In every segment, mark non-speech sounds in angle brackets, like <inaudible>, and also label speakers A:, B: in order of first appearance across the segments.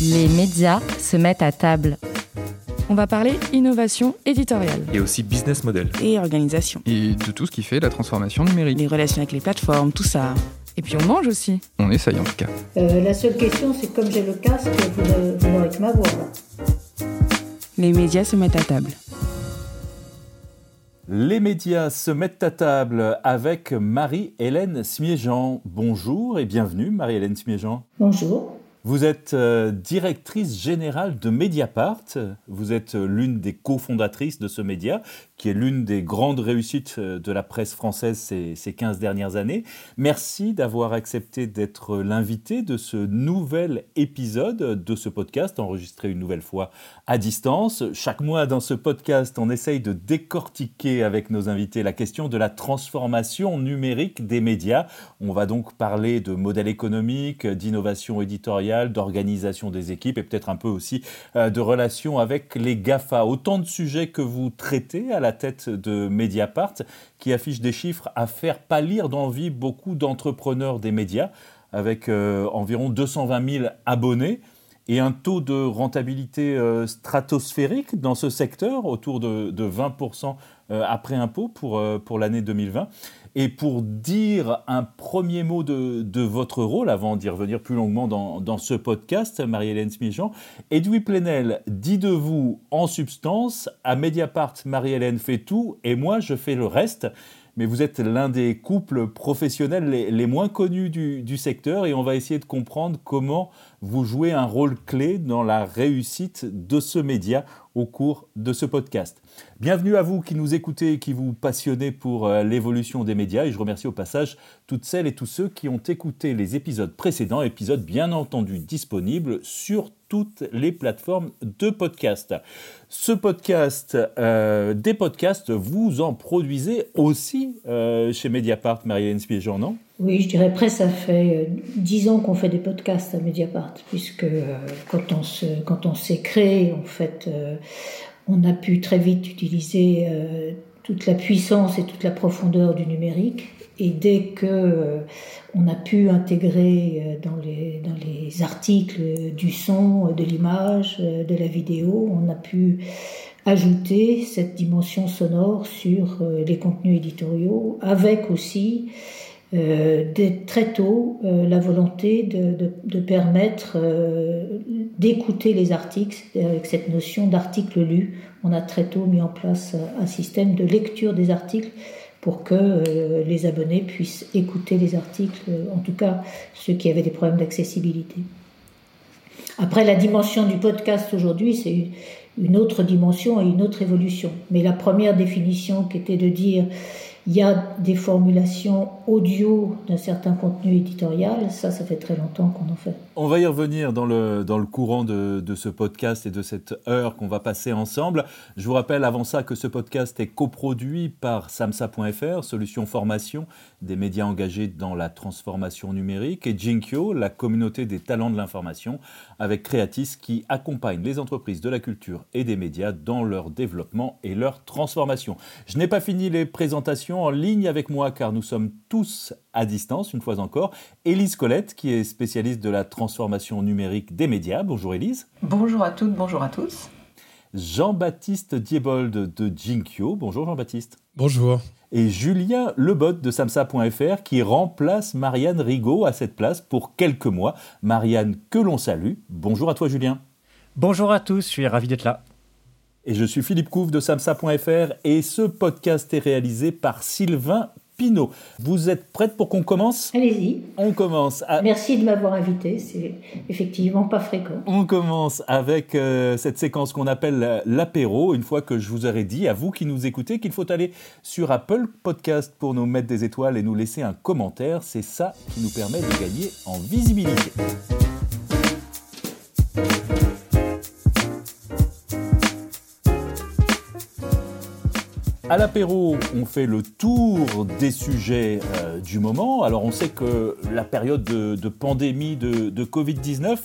A: Les médias se mettent à table.
B: On va parler innovation éditoriale.
C: Et aussi business model.
B: Et organisation.
D: Et de tout ce qui fait la transformation numérique.
B: Les relations avec les plateformes, tout ça. Et puis on mange aussi.
D: On essaye en tout cas.
E: Euh, la seule question, c'est comme j'ai le casque, vous n'aurez que ma voix.
B: Les médias se mettent à table.
F: Les médias se mettent à table avec Marie-Hélène Smiéjean. Bonjour et bienvenue Marie-Hélène Smiéjean.
E: Bonjour.
F: Vous êtes euh, directrice générale de Mediapart. Vous êtes euh, l'une des cofondatrices de ce média qui est l'une des grandes réussites euh, de la presse française ces, ces 15 dernières années. Merci d'avoir accepté d'être l'invité de ce nouvel épisode de ce podcast, enregistré une nouvelle fois à distance. Chaque mois dans ce podcast, on essaye de décortiquer avec nos invités la question de la transformation numérique des médias. On va donc parler de modèle économique, d'innovation éditoriale, d'organisation des équipes et peut-être un peu aussi euh, de relations avec les GAFA. Autant de sujets que vous traitez à la tête de Mediapart, qui affiche des chiffres à faire pâlir d'envie beaucoup d'entrepreneurs des médias, avec euh, environ 220 000 abonnés et un taux de rentabilité euh, stratosphérique dans ce secteur, autour de, de 20% euh, après impôt pour, pour l'année 2020. Et pour dire un premier mot de, de votre rôle, avant d'y revenir plus longuement dans, dans ce podcast, Marie-Hélène Smijean, Edoui Plenel dit de vous en substance, à Mediapart, Marie-Hélène fait tout et moi je fais le reste mais vous êtes l'un des couples professionnels les, les moins connus du, du, secteur et on va essayer de comprendre comment vous jouez un rôle clé dans la réussite de ce média au cours de ce podcast. Bienvenue à vous qui nous écoutez et qui vous passionnez pour euh, l'évolution des médias et je remercie au passage toutes celles et tous ceux qui ont écouté les épisodes précédents, épisodes bien entendu disponibles sur toutes les plateformes de podcast. Ce podcast, euh, des podcasts, vous en produisez aussi euh, chez Mediapart, Marie-Hélène Spiéjean, non?
E: Oui, je dirais presque ça fait dix ans qu'on fait des podcasts à Mediapart, puisque quand on s'est créé, en fait, on a pu très vite utiliser euh, toute la puissance et toute la profondeur du numérique. Et dès que euh, on a pu intégrer euh, dans les, dans les articles du son, de l'image, de la vidéo, on a pu ajouter cette dimension sonore sur les contenus éditoriaux, avec aussi euh, dès très tôt euh, la volonté de, de, de permettre euh, d'écouter les articles avec cette notion d'article lu. On a très tôt mis en place un système de lecture des articles pour que euh, les abonnés puissent écouter les articles, en tout cas ceux qui avaient des problèmes d'accessibilité. Après, la dimension du podcast aujourd'hui, c'est une autre dimension et une autre évolution. Mais la première définition qui était de dire il y a des formulations audio d'un certain contenu éditorial, ça, ça fait très longtemps qu'on en fait.
F: On va y revenir dans le, dans le courant de, de ce podcast et de cette heure qu'on va passer ensemble. Je vous rappelle avant ça que ce podcast est coproduit par samsa.fr, solution formation des médias engagés dans la transformation numérique, et Jinkyo, la communauté des talents de l'information, avec Creatis qui accompagne les entreprises de la culture et des médias dans leur développement et leur transformation. Je n'ai pas fini les présentations en ligne avec moi car nous sommes tous à distance, une fois encore. Élise Colette, qui est spécialiste de la transformation numérique des médias. Bonjour Élise.
G: Bonjour à toutes, bonjour à tous.
F: Jean-Baptiste Diebold de Jinkyo. Bonjour Jean-Baptiste.
H: Bonjour.
F: Et Julien Lebot de samsa.fr qui remplace Marianne Rigaud à cette place pour quelques mois. Marianne, que l'on salue. Bonjour à toi Julien.
I: Bonjour à tous, je suis ravi d'être là.
F: Et je suis Philippe Couve de samsa.fr et ce podcast est réalisé par Sylvain Pinot. Vous êtes prête pour qu'on commence?
E: Allez-y.
F: On commence.
E: À... Merci de m'avoir invité, c'est effectivement pas fréquent.
F: On commence avec euh, cette séquence qu'on appelle l'apéro. Une fois que je vous aurai dit, à vous qui nous écoutez, qu'il faut aller sur Apple Podcast pour nous mettre des étoiles et nous laisser un commentaire. C'est ça qui nous permet de gagner en visibilité. À l'apéro, on fait le tour des sujets euh, du moment. Alors on sait que la période de, pandémie de, de Covid-19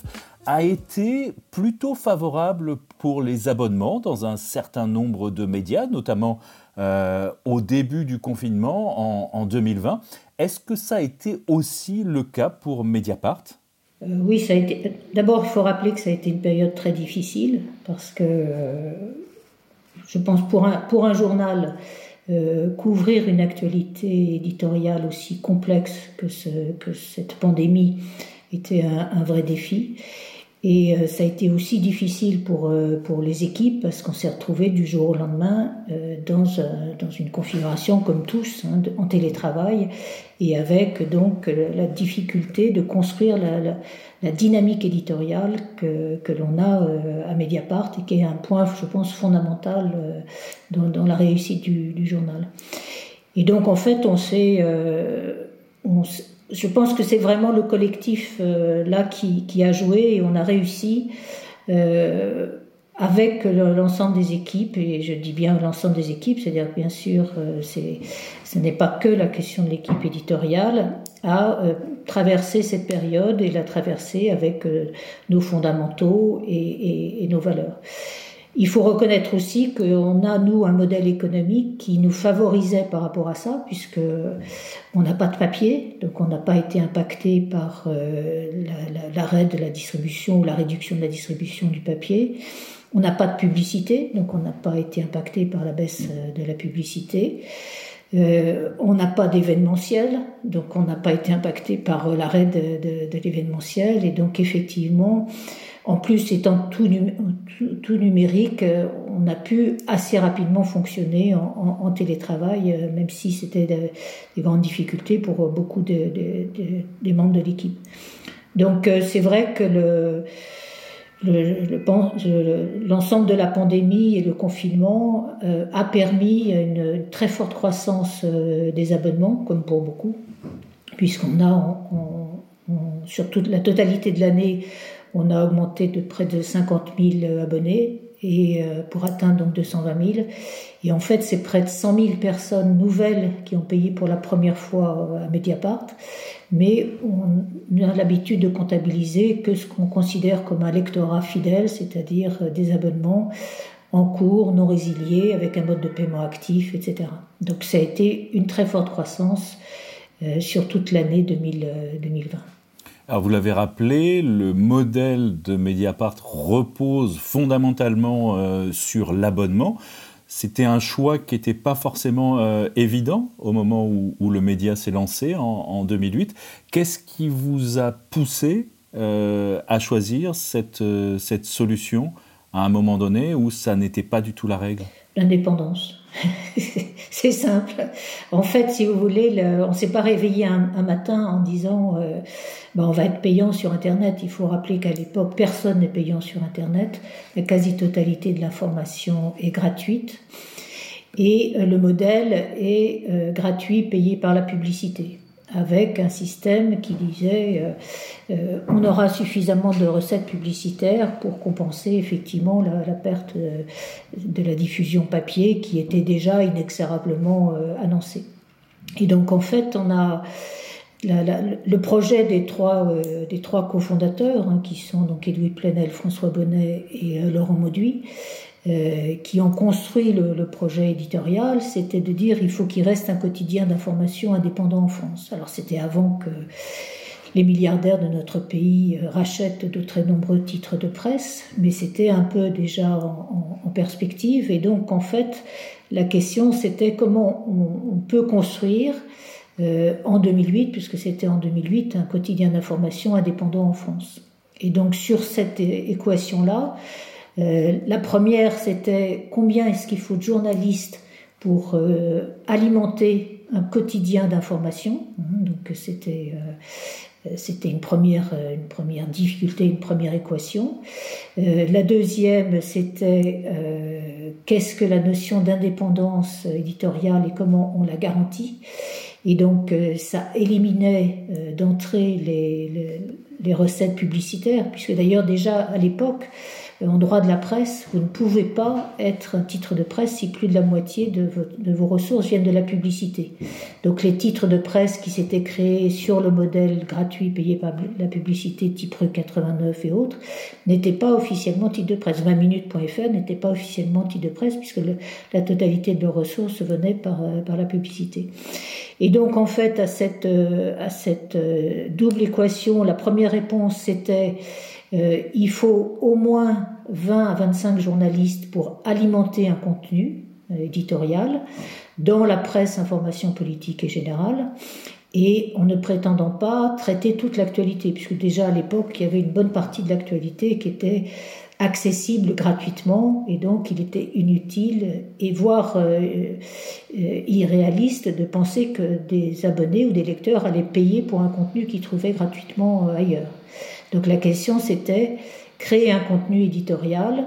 F: a été plutôt favorable pour les abonnements dans un certain nombre de médias, notamment euh, au début du confinement en, 2020. Est-ce que ça a été aussi le cas pour Mediapart?
E: Euh, Oui, ça a été. D'abord, il faut rappeler que ça a été une période très difficile parce que je pense pour un, pour un journal, couvrir une actualité éditoriale aussi complexe que, ce, que cette pandémie était un, un vrai défi. Et euh, ça a été aussi difficile pour, euh, pour les équipes parce qu'on s'est retrouvé du jour au lendemain euh, dans, dans une configuration comme tous, hein, en télétravail, et avec donc la difficulté de construire la, la, dynamique éditoriale que, que l'on a à Mediapart et qui est un point, je pense, fondamental dans, la réussite du, journal. Et donc, en fait, on s'est je pense que c'est vraiment le collectif euh, là qui, a joué et on a réussi euh, avec l'ensemble des équipes, et je dis bien l'ensemble des équipes, c'est-à-dire bien sûr euh, ce n'est pas que la question de l'équipe éditoriale, à euh, traverser cette période et la traverser avec nos fondamentaux et nos valeurs. Il faut reconnaître aussi qu'on a, nous, un modèle économique qui nous favorisait par rapport à ça, puisque on n'a pas de papier, donc on n'a pas été impacté par euh, l'arrêt de la distribution ou la réduction de la distribution du papier. On n'a pas de publicité, donc on n'a pas été impacté par la baisse euh, de la publicité. Euh, on n'a pas d'événementiel, donc on n'a pas été impacté par euh, l'arrêt de, de, de l'événementiel. Et donc effectivement, en plus, étant tout, numérique, euh, on a pu assez rapidement fonctionner en, télétravail, euh, même si c'était des, grandes difficultés pour beaucoup de, des membres de l'équipe. Donc euh, c'est vrai que le, l'ensemble de la pandémie et le confinement a permis une très forte croissance des abonnements, comme pour beaucoup, puisqu'on a sur toute la totalité de l'année on a augmenté de près de 50 000 abonnés et euh, pour atteindre donc 220 000. Et en fait, c'est près de 100 000 personnes nouvelles qui ont payé pour la première fois euh, à Mediapart. Mais on a l'habitude de comptabiliser que ce qu'on considère comme un lectorat fidèle, c'est-à-dire euh, des abonnements en cours, non résiliés, avec un mode de paiement actif, etc. Donc ça a été une très forte croissance sur toute l'année 2020.
F: Alors vous l'avez rappelé, le modèle de Mediapart repose fondamentalement euh, sur l'abonnement. C'était un choix qui n'était pas forcément euh, évident au moment où, le média s'est lancé en, 2008. Qu'est-ce qui vous a poussé euh, à choisir cette, cette solution à un moment donné où ça n'était pas du tout la règle?
E: L'indépendance. <laughs> c'est simple. En fait, si vous voulez, on ne s'est pas réveillé un, matin en disant euh, ben, on va être payant sur Internet. Il faut rappeler qu'à l'époque, personne n'est payant sur Internet. La quasi-totalité de l'information est gratuite. Et euh, le modèle est euh, gratuit, payé par la publicité avec un système qui disait euh, euh, on aura suffisamment de recettes publicitaires pour compenser effectivement la, perte de, la diffusion papier qui était déjà inexorablement euh, annoncée. Et donc en fait on a le projet des trois, des trois cofondateurs, hein, qui sont donc Edouard Plenel, François Bonnet et Laurent Mauduit, euh, qui ont construit le, projet éditorial, c'était de dire il faut qu'il reste un quotidien d'information indépendant en France. Alors c'était avant que les milliardaires de notre pays euh, rachètent de très nombreux titres de presse, mais c'était un peu déjà en, perspective. Et donc en fait, la question c'était comment on, peut construire euh, en 2008, puisque c'était en 2008, un quotidien d'information indépendant en France. Et donc sur cette équation-là, euh, la première, c'était combien est-ce qu'il faut de journalistes pour alimenter un quotidien d'information. Hein, donc c'était c'était une première, une première difficulté, une première équation. la deuxième, c'était qu'est-ce que la notion d'indépendance éditoriale et comment on la garantit. Et donc ça éliminait d'entrée les, les, les, recettes publicitaires, puisque d'ailleurs déjà à l'époque, en droit de la presse, vous ne pouvez pas être un titre de presse si plus de la moitié de, vos ressources viennent de la publicité. Donc les titres de presse qui s'étaient créés sur le modèle gratuit payé par la publicité type RE 89 et autres n'étaient pas officiellement titres de presse. 20minutes.fr n'était pas officiellement titre de presse puisque la totalité de leurs ressources venait par, euh, par la publicité. Et donc en fait à cette, euh, à cette euh, double équation, la première réponse c'était euh, il faut au moins 20 à 25 journalistes pour alimenter un contenu euh, éditorial dans la presse information politique et générale et en ne prétendant pas traiter toute l'actualité, puisque déjà à l'époque, il y avait une bonne partie de l'actualité qui était accessible gratuitement, et donc il était inutile et voire euh, irréaliste de penser que des abonnés ou des lecteurs allaient payer pour un contenu qu'ils trouvaient gratuitement ailleurs. Donc la question c'était créer un contenu éditorial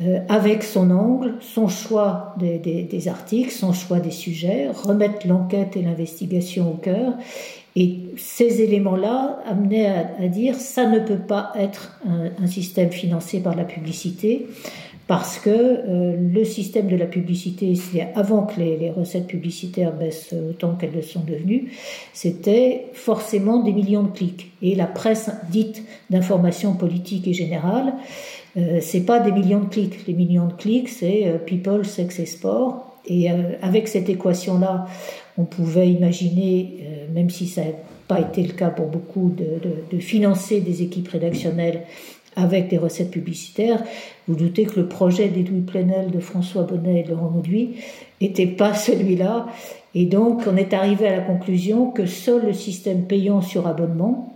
E: euh, avec son angle, son choix des, articles, son choix des sujets, remettre l'enquête et l'investigation au cœur. Et ces éléments-là amenaient à, dire ça ne peut pas être un système financé par la publicité, parce que euh, le système de la publicité, c'est avant que les, recettes publicitaires baissent autant qu'elles le sont devenues, c'était forcément des millions de clics. Et la presse dite d'information politique et générale, euh, c'est pas des millions de clics. Les millions de clics, c'est euh, people, sex et sport. Et euh, avec cette équation-là, on pouvait imaginer, même si ça n'a pas été le cas pour beaucoup, de, de, de financer des équipes rédactionnelles avec des recettes publicitaires. Vous doutez que le projet d'Edoui Plenel, de François Bonnet et de Laurent Mauduit n'était pas celui-là. Et donc, on est arrivé à la conclusion que seul le système payant sur abonnement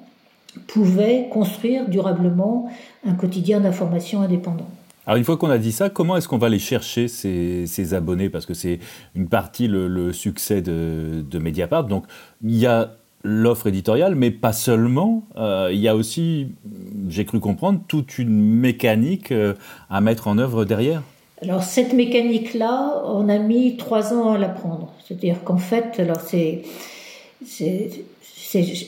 E: pouvait construire durablement un quotidien d'information indépendant.
F: Alors une fois qu'on a dit ça, comment est-ce qu'on va aller chercher ces, abonnés? Parce que c'est une partie le, succès de, de Mediapart. Donc il y a l'offre éditoriale, mais pas seulement. Euh, il y a aussi, j'ai cru comprendre, toute une mécanique euh, à mettre en œuvre derrière.
E: Alors cette mécanique-là, on a mis trois ans à l'apprendre. C'est-à-dire qu'en fait, alors c'est,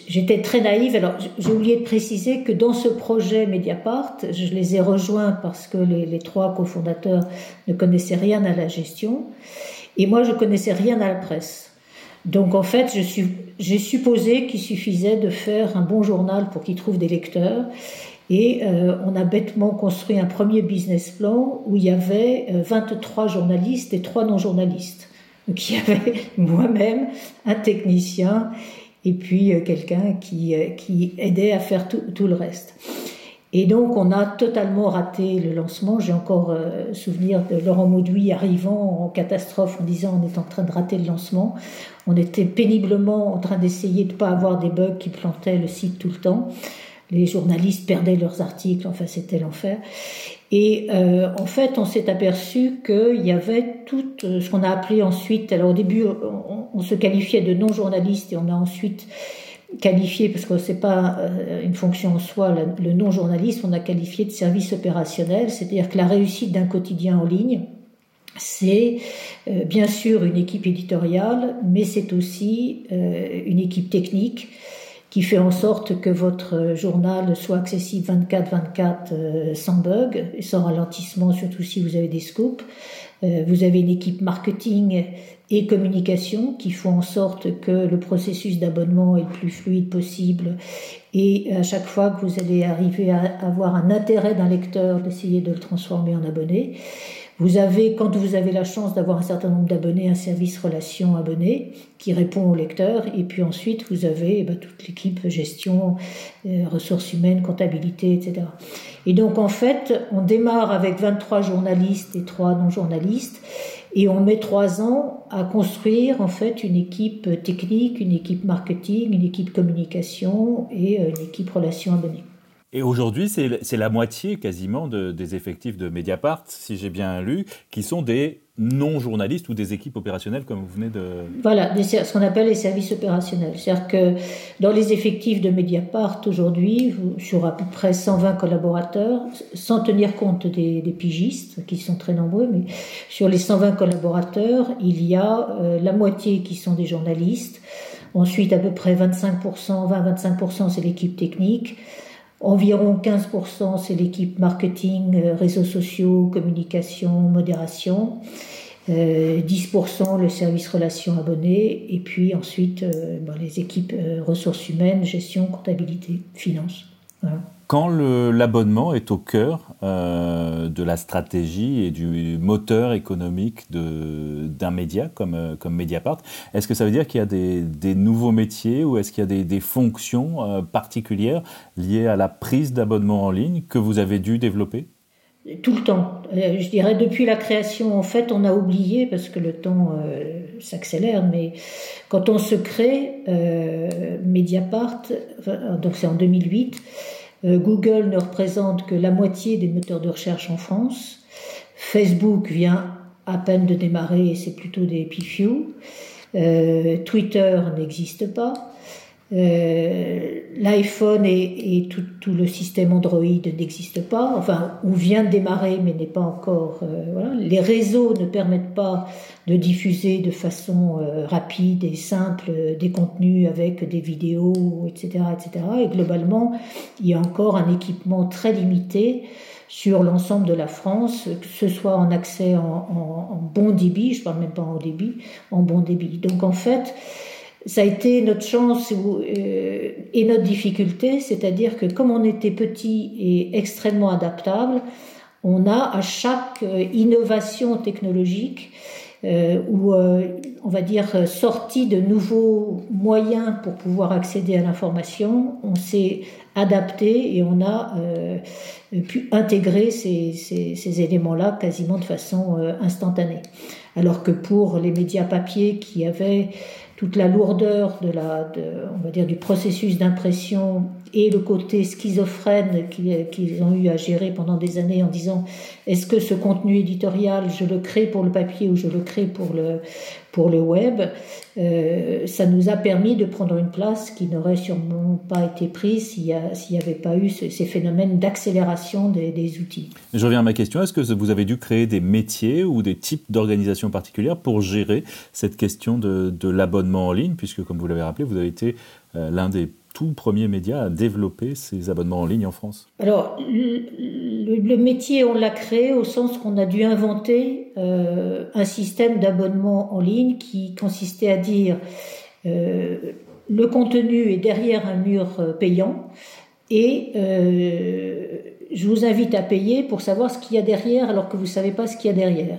E: j'étais très naïve. Alors j'ai oublié de préciser que dans ce projet Mediapart, je les ai rejoints parce que les, les trois cofondateurs ne connaissaient rien à la gestion et moi je connaissais rien à la presse. Donc en fait, j'ai supposé qu'il suffisait de faire un bon journal pour qu'il trouve des lecteurs. Et euh, on a bêtement construit un premier business plan où il y avait 23 euh, journalistes et 3 non-journalistes. Donc il y avait <laughs> moi-même, un technicien et puis euh, quelqu'un qui, qui aidait à faire tout, tout le reste. Et donc, on a totalement raté le lancement. J'ai encore euh, souvenir de Laurent Mauduit arrivant en catastrophe en disant on est en train de rater le lancement. On était péniblement en train d'essayer de ne pas avoir des bugs qui plantaient le site tout le temps. Les journalistes perdaient leurs articles, enfin c'était l'enfer. Et euh, en fait, on s'est aperçu qu'il y avait tout euh, ce qu'on a appelé ensuite, alors au début, on, on se qualifiait de non-journaliste et on a ensuite qualifié, parce que c'est pas euh, une fonction en soi, le non-journaliste, on a qualifié de service opérationnel, c'est-à-dire que la réussite d'un quotidien en ligne, c'est euh, bien sûr une équipe éditoriale, mais c'est aussi euh, une équipe technique qui fait en sorte que votre journal soit accessible 24-24 sans bug, sans ralentissement, surtout si vous avez des scoops. vous avez une équipe marketing et communication qui font en sorte que le processus d'abonnement est le plus fluide possible et à chaque fois que vous allez arriver à avoir un intérêt d'un lecteur d'essayer de le transformer en abonné. Vous avez, quand vous avez la chance d'avoir un certain nombre d'abonnés, un service relation abonné qui répond au lecteur. Et puis ensuite, vous avez eh ben, toute l'équipe gestion, euh, ressources humaines, comptabilité, etc. Et donc, en fait, on démarre avec 23 journalistes et 3 non-journalistes. Et on met trois ans à construire en fait une équipe technique, une équipe marketing, une équipe communication et euh, une équipe relations abonnés.
F: Et aujourd'hui, c'est la moitié quasiment des effectifs de Mediapart, si j'ai bien lu, qui sont des non-journalistes ou des équipes opérationnelles, comme vous venez de...
E: Voilà, ce qu'on appelle les services opérationnels. C'est-à-dire que dans les effectifs de Mediapart, aujourd'hui, sur à peu près 120 collaborateurs, sans tenir compte des, pigistes, qui sont très nombreux, mais sur les 120 collaborateurs, il y a euh, la moitié qui sont des journalistes, ensuite à peu près 25%, 20-25% c'est l'équipe technique, Environ 15%, c'est l'équipe marketing, réseaux sociaux, communication, modération. 10% le service relations abonnés, et puis ensuite les équipes ressources humaines, gestion, comptabilité, finance.
F: Quand l'abonnement est au cœur euh, de la stratégie et du moteur économique d'un média comme, euh, comme Mediapart, est-ce que ça veut dire qu'il y a des, nouveaux métiers ou est-ce qu'il y a des, fonctions euh, particulières liées à la prise d'abonnement en ligne que vous avez dû développer?
E: Tout le temps. Je dirais depuis la création, en fait, on a oublié parce que le temps s'accélère, mais quand on se crée, Mediapart, donc c'est en 2008, euh, Google ne représente que la moitié des moteurs de recherche en France. Facebook vient à peine de démarrer, c'est plutôt des PFU. Euh, Twitter n'existe pas. Euh, L'iPhone et, tout, le système Android n'existe pas, enfin, ou vient de démarrer mais n'est pas encore. Euh, voilà. Les réseaux ne permettent pas de diffuser de façon euh, rapide et simple des contenus avec des vidéos, etc., etc. Et globalement, il y a encore un équipement très limité sur l'ensemble de la France, que ce soit en accès en, en, en bon débit, je parle même pas en débit, en bon débit. Donc en fait, ça a été notre chance euh, et notre difficulté, c'est-à-dire que comme on était petit et extrêmement adaptable, on a à chaque euh, innovation technologique euh, ou on va dire sortie de nouveaux moyens pour pouvoir accéder à l'information, on s'est adapté et on a pu intégrer ces, ces, ces éléments-là quasiment de façon instantanée. Alors que pour les médias papier qui avaient toute la lourdeur de la, de, on va dire, du processus d'impression et le côté schizophrène qu'ils ont eu à gérer pendant des années en disant est-ce que ce contenu éditorial, je le crée pour le papier ou je le crée pour le, pour le web, euh, ça nous a permis de prendre une place qui n'aurait sûrement pas été prise s'il n'y avait pas eu ces phénomènes d'accélération des, outils.
F: Je reviens à ma question, est-ce que vous avez dû créer des métiers ou des types d'organisations particulières pour gérer cette question de, de l'abonnement en ligne, puisque comme vous l'avez rappelé, vous avez été euh, l'un des tout premier média à développer ces abonnements en ligne en France
E: Alors, le, métier, on l'a créé au sens qu'on a dû inventer euh, un système d'abonnement en ligne qui consistait à dire euh, le contenu est derrière un mur euh, payant et je vous invite à payer pour savoir ce qu'il y a derrière alors que vous ne savez pas ce qu'il y a derrière.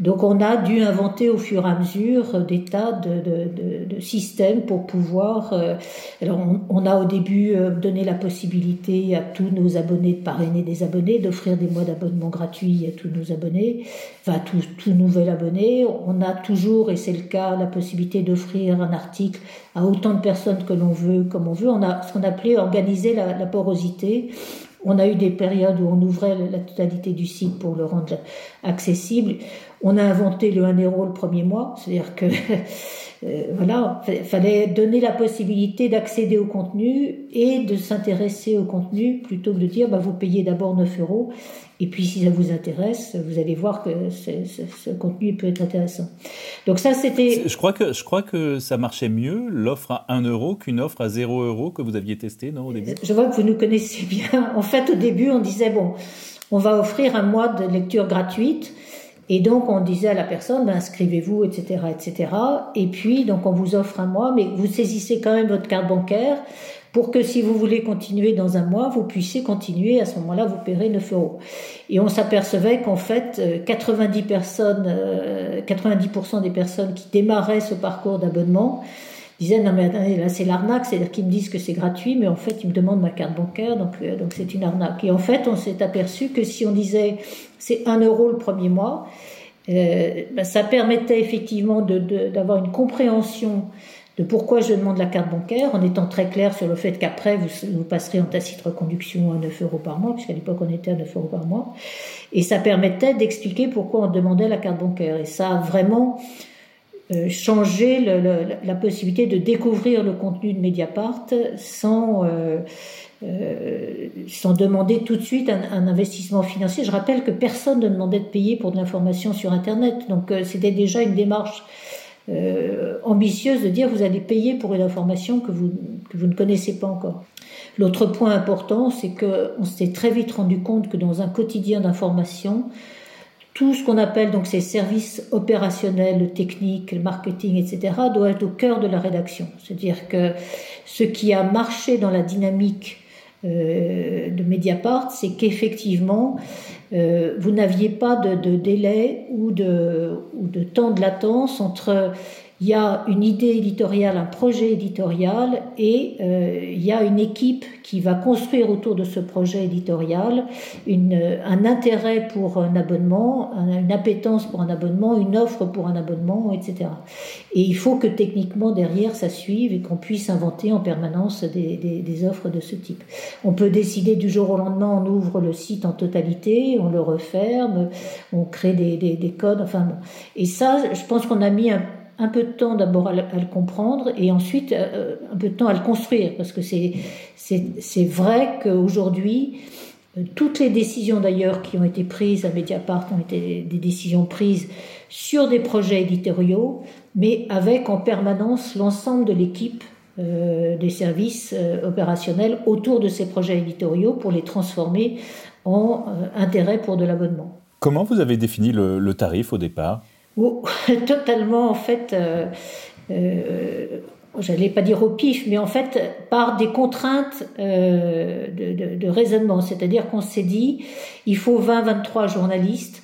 E: Donc on a dû inventer au fur et à mesure des tas de, de, de, systèmes pour pouvoir... Euh, alors on, a au début euh, donné la possibilité à tous nos abonnés de parrainer des abonnés, d'offrir des mois d'abonnement gratuits à tous nos abonnés, enfin tout, tout nouvel abonné. On a toujours, et c'est le cas, la possibilité d'offrir un article à autant de personnes que l'on veut, comme on veut. On a ce qu'on appelait organiser la, la porosité. On a eu des périodes où on ouvrait la totalité du site pour le rendre accessible. On a inventé le 1 euro le premier mois, c'est-à-dire que <laughs> euh, voilà, fallait donner la possibilité d'accéder au contenu et de s'intéresser au contenu plutôt que de dire bah, vous payez d'abord 9 euros et puis si ça vous intéresse, vous allez voir que ce contenu peut être intéressant. Donc ça c'était.
F: Je crois que je crois que ça marchait mieux l'offre à 1 euro qu'une offre à 0 euro que vous aviez testé non au début?
E: Je vois que vous nous connaissez bien. En fait au début on disait bon on va offrir un mois de lecture gratuite et donc, on disait à la personne, ben, inscrivez-vous, etc., etc. Et puis, donc, on vous offre un mois, mais vous saisissez quand même votre carte bancaire pour que si vous voulez continuer dans un mois, vous puissiez continuer. À ce moment-là, vous paierez 9 euros. Et on s'apercevait qu'en fait, 90 euh, personnes, 90% euh, des personnes qui démarraient ce parcours d'abonnement disaient non mais attendez là c'est l'arnaque c'est-à-dire qu'ils me disent que c'est gratuit mais en fait ils me demandent ma carte bancaire donc euh, donc c'est une arnaque et en fait on s'est aperçu que si on disait c'est 1 euro le premier mois euh, ben, ça permettait effectivement d'avoir une compréhension de pourquoi je demande la carte bancaire, en étant très clair sur le fait qu'après, vous, vous, passerez en tacite reconduction à 9 euros par mois, puisqu'à l'époque, on était à 9 euros par mois. Et ça permettait d'expliquer pourquoi on demandait la carte bancaire. Et ça a vraiment euh, changer la possibilité de découvrir le contenu de Mediapart sans, euh, euh, sans demander tout de suite un, investissement financier. Je rappelle que personne ne demandait de payer pour de l'information sur Internet, donc c'était déjà une démarche ambitieuse de dire vous allez payer pour une information que vous, que vous ne connaissez pas encore. L'autre point important, c'est qu'on s'est très vite rendu compte que dans un quotidien d'information, tout ce qu'on appelle donc ces services opérationnels, le technique, le marketing, etc., doit être au cœur de la rédaction. C'est-à-dire que ce qui a marché dans la dynamique euh, de Mediapart, c'est qu'effectivement, euh, vous n'aviez pas de, de, délai ou de, ou de temps de latence entre il y a une idée éditoriale, un projet éditorial, et euh, il y a une équipe qui va construire autour de ce projet éditorial une, un intérêt pour un abonnement, une appétence pour un abonnement, une offre pour un abonnement, etc. Et il faut que techniquement derrière ça suive et qu'on puisse inventer en permanence des, des, des, offres de ce type. On peut décider du jour au lendemain, on ouvre le site en totalité, on le referme, on crée des, des codes, enfin bon. Et ça, je pense qu'on a mis un un peu de temps d'abord à, le comprendre et ensuite euh, un peu de temps à le construire parce que c'est vrai qu'aujourd'hui euh, toutes les décisions d'ailleurs qui ont été prises à Mediapart ont été des décisions prises sur des projets éditoriaux mais avec en permanence l'ensemble de l'équipe euh, des services opérationnels autour de ces projets éditoriaux pour les transformer en intérêt pour de l'abonnement.
F: Comment vous avez défini le tarif au départ? <laughs>
E: totalement en fait, euh, euh, j'allais pas dire au pif, mais en fait par des contraintes euh, de, de, raisonnement. C'est-à-dire qu'on s'est dit, il faut 20-23 journalistes,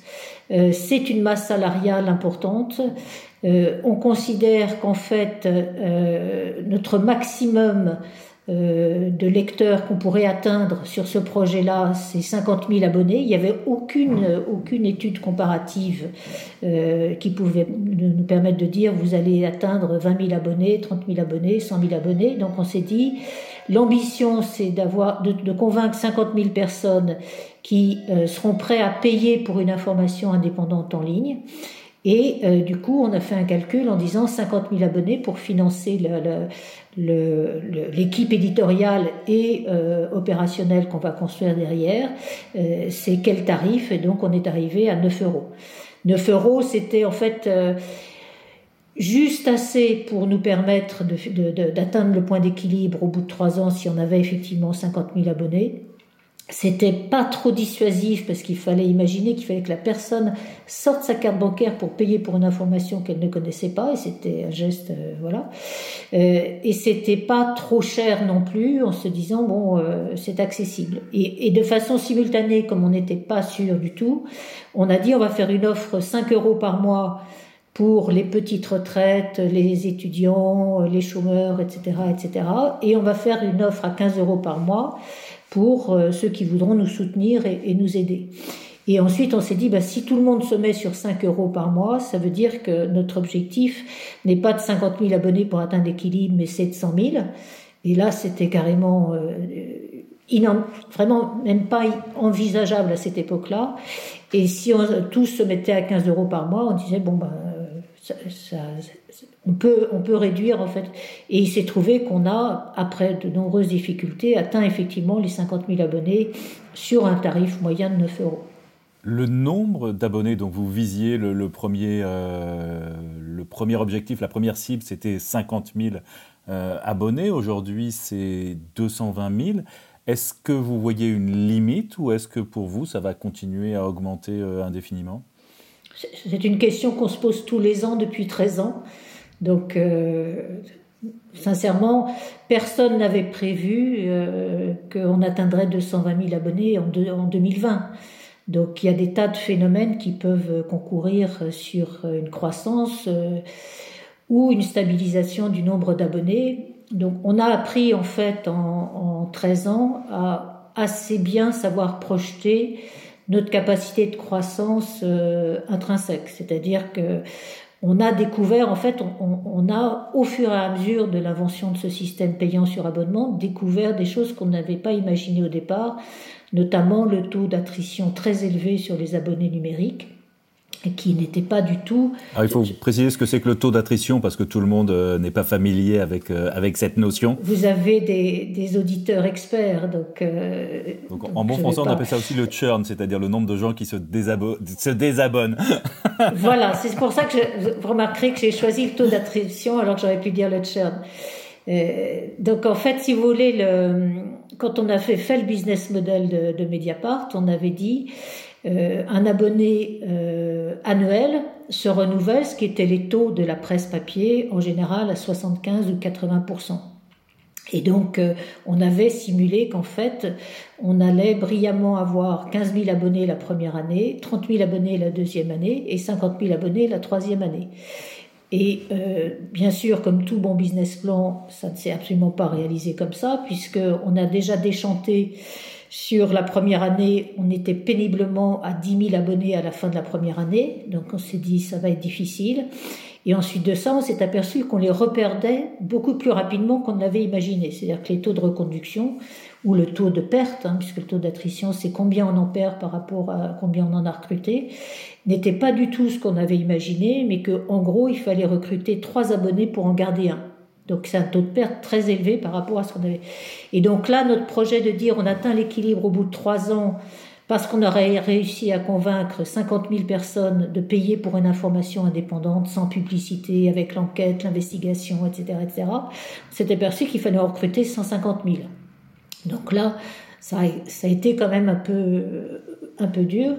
E: euh, c'est une masse salariale importante. Euh, on considère qu'en fait notre maximum euh, de lecteurs qu'on pourrait atteindre sur ce projet-là, c'est 50 000 abonnés. Il n'y avait aucune, aucune étude comparative euh, qui pouvait nous permettre de dire vous allez atteindre 20 000 abonnés, 30 000 abonnés, 100 000 abonnés. Donc on s'est dit l'ambition c'est d'avoir de, de, convaincre 50 000 personnes qui euh, seront prêts à payer pour une information indépendante en ligne. Et euh, du coup, on a fait un calcul en disant 50 000 abonnés pour financer l'équipe éditoriale et euh, opérationnelle qu'on va construire derrière. Euh, c'est quel tarif Et donc, on est arrivé à 9 euros. 9 euros, c'était en fait juste assez pour nous permettre d'atteindre le point d'équilibre au bout de trois ans si on avait effectivement 50 000 abonnés. C'était pas trop dissuasif parce qu'il fallait imaginer qu'il fallait que la personne sorte sa carte bancaire pour payer pour une information qu'elle ne connaissait pas et c'était un geste euh, voilà euh, et c'était pas trop cher non plus en se disant bon euh, c'est accessible et, et, de façon simultanée comme on n'était pas sûr du tout on a dit on va faire une offre 5 euros par mois pour les petites retraites, les étudiants, les chômeurs, etc., etc. Et on va faire une offre à 15 euros par mois pour euh, ceux qui voudront nous soutenir et, nous aider. Et ensuite, on s'est dit, bah, si tout le monde se met sur 5 euros par mois, ça veut dire que notre objectif n'est pas de 50 000 abonnés pour atteindre l'équilibre, mais 700 000. Et là, c'était carrément euh, vraiment même pas envisageable à cette époque-là. Et si on, tous se mettaient à 15 euros par mois, on disait, bon, bah, on peut, on peut réduire en fait. Et il s'est trouvé qu'on a, après de nombreuses difficultés, atteint effectivement les 50 000 abonnés sur un tarif moyen de 9 euros.
F: Le nombre d'abonnés dont vous visiez le, premier, euh, le premier objectif, la première cible, c'était 50 000 euh, abonnés. Aujourd'hui, c'est 220 000. Est-ce que vous voyez une limite ou est-ce que pour vous, ça va continuer à augmenter euh, indéfiniment?
E: C'est une question qu'on se pose tous les ans depuis 13 ans. Donc, euh, sincèrement, personne n'avait prévu euh, qu'on atteindrait 220 000 abonnés en, en, 2020. Donc, il y a des tas de phénomènes qui peuvent concourir sur une croissance euh, ou une stabilisation du nombre d'abonnés. Donc, on a appris en fait en, en 13 ans à assez bien savoir projeter notre capacité de croissance euh, intrinsèque, c'est-à-dire que on a découvert, en fait, on, a, au fur et à mesure de l'invention de ce système payant sur abonnement, découvert des choses qu'on n'avait pas imaginées au départ, notamment le taux d'attrition très élevé sur les abonnés numériques. Qui n'était pas du tout.
F: Alors, il faut préciser ce que c'est que le taux d'attrition parce que tout le monde euh, n'est pas familier avec, euh, avec cette notion.
E: Vous avez des, des auditeurs experts, donc. Euh,
F: donc, en bon français, on appelle ça aussi le churn, c'est-à-dire le nombre de gens qui se, se désabonnent. <laughs>
E: voilà, c'est pour ça que je, vous remarquerez que j'ai choisi le taux d'attrition alors que j'aurais pu dire le churn. donc en fait, si vous voulez, le, quand on a fait, fait le business model de, de Mediapart, on avait dit euh, un abonné euh, annuel se renouvelle, ce qui était les taux de la presse papier, en général à 75 ou 80% et donc, euh, on avait simulé qu'en fait, on allait brillamment avoir 15 000 abonnés la première année, 30 000 abonnés la deuxième année et 50 000 abonnés la troisième année. Et bien sûr, comme tout bon business plan, ça ne s'est absolument pas réalisé comme ça, puisqu'on a déjà déchanté sur la première année, on était péniblement à 10 000 abonnés à la fin de la première année, donc on s'est dit ça va être difficile. Et ensuite de ça, on s'est aperçu qu'on les reperdait beaucoup plus rapidement qu'on ne l'avait imaginé. C'est-à-dire que les taux de reconduction ou le taux de perte, hein, puisque le taux d'attrition c'est combien on en perd par rapport à combien on en a recruté, n'était pas du tout ce qu'on avait imaginé, mais qu'en gros il fallait recruter trois abonnés pour en garder un. Donc c'est un taux de perte très élevé par rapport à ce qu'on avait. Et donc là, notre projet de dire on atteint l'équilibre au bout de trois ans parce qu'on aurait réussi à convaincre 50 000 personnes de payer pour une information indépendante, sans publicité, avec l'enquête, l'investigation, etc., etc., on s'est aperçu qu'il fallait recruter 150 000. Donc là, ça a, ça a été quand même un peu, un peu dur.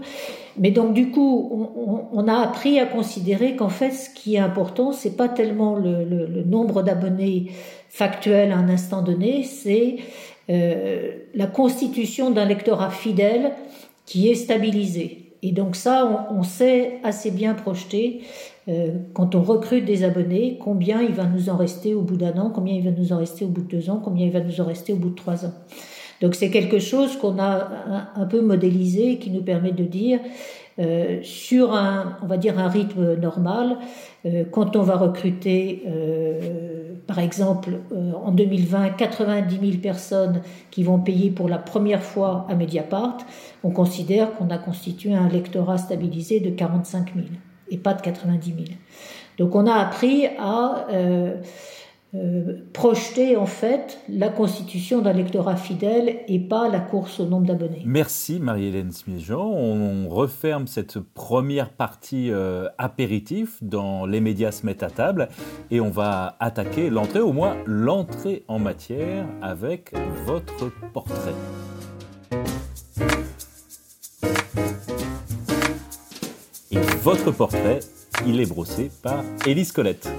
E: Mais donc du coup, on, a appris à considérer qu'en fait, ce qui est important, c'est pas tellement le, nombre d'abonnés factuels à un instant donné, c'est euh, la constitution d'un lectorat fidèle qui est stabilisé. Et donc ça, on, sait assez bien projeter euh, quand on recrute des abonnés, combien il va nous en rester au bout d'un an, combien il va nous en rester au bout de deux ans, combien il va nous en rester au bout de trois ans. Donc c'est quelque chose qu'on a un, peu modélisé qui nous permet de dire euh, sur un, on va dire un rythme normal, euh, quand on va recruter, euh, par exemple, en 2020, 90 000 personnes qui vont payer pour la première fois à Mediapart, on considère qu'on a constitué un lectorat stabilisé de 45 000 et pas de 90 000. Donc on a appris à euh, projeter en fait la constitution d'un lectorat fidèle et pas la course au nombre d'abonnés.
F: Merci Marie-Hélène Smiejean. On referme cette première partie euh, apéritif dans Les médias se mettent à table et on va attaquer l'entrée, au moins l'entrée en matière avec votre portrait. Et votre portrait, il est brossé par Élise Colette.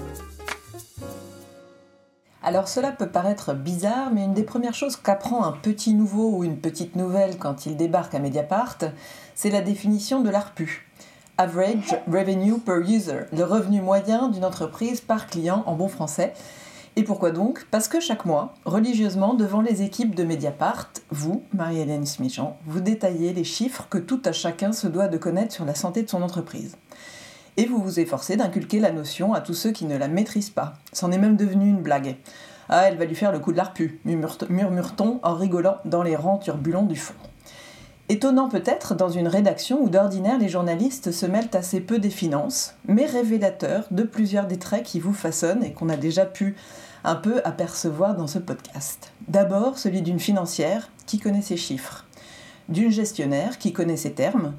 G: Alors cela peut paraître bizarre, mais une des premières choses qu'apprend un petit nouveau ou une petite nouvelle quand il débarque à Mediapart, c'est la définition de l'ARPU. Average Revenue per User, le revenu moyen d'une entreprise par client en bon français. Et pourquoi donc? Parce que chaque mois, religieusement, devant les équipes de Mediapart, vous, Marie-Hélène Smichan, vous détaillez les chiffres que tout à chacun se doit de connaître sur la santé de son entreprise et vous vous efforcez d'inculquer la notion à tous ceux qui ne la maîtrisent pas. C'en est même devenu une blague. Ah, elle va lui faire le coup de l'arpu, murmure-t-on en rigolant dans les rangs turbulents du fond. Étonnant peut-être dans une rédaction où d'ordinaire les journalistes se mêlent assez peu des finances, mais révélateur de plusieurs des traits qui vous façonnent et qu'on a déjà pu un peu apercevoir dans ce podcast. D'abord celui d'une financière qui connaît ses chiffres, d'une gestionnaire qui connaît ses termes,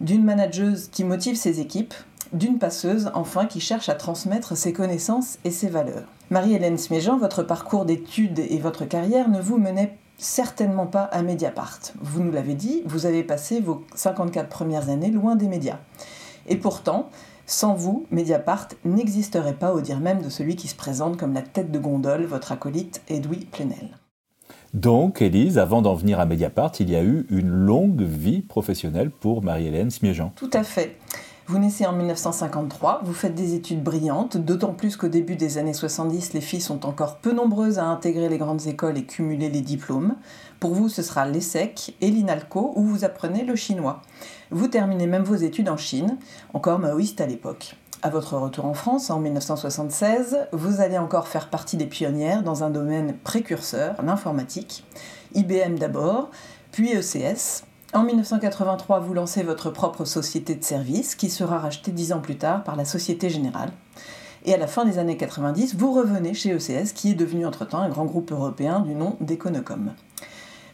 G: d'une manageuse qui motive ses équipes, d'une passeuse, enfin, qui cherche à transmettre ses connaissances et ses valeurs. Marie-Hélène Sméjean, votre parcours d'études et votre carrière ne vous menait certainement pas à Mediapart. Vous nous l'avez dit, vous avez passé vos 54 premières années loin des médias. Et pourtant, sans vous, Mediapart n'existerait pas au dire même de celui qui se présente comme la tête de gondole, votre acolyte Edoui Plenel.
F: Donc, Élise, avant d'en venir à Mediapart, il y a eu une longue vie professionnelle pour Marie-Hélène Smiéjean.
G: Tout à fait. Vous naissez en 1953, vous faites des études brillantes, d'autant plus qu'au début des années 70, les filles sont encore peu nombreuses à intégrer les grandes écoles et cumuler les diplômes. Pour vous, ce sera l'ESSEC et l'INALCO où vous apprenez le chinois. Vous terminez même vos études en Chine, encore maoïste à l'époque. À votre retour en France en 1976, vous allez encore faire partie des pionnières dans un domaine précurseur, l'informatique. IBM d'abord, puis ECS, En 1983, vous lancez votre propre société de services qui sera rachetée dix ans plus tard par la Société Générale. Et à la fin des années 90, vous revenez chez ECS qui est devenu entre-temps un grand groupe européen du nom d'Econocom.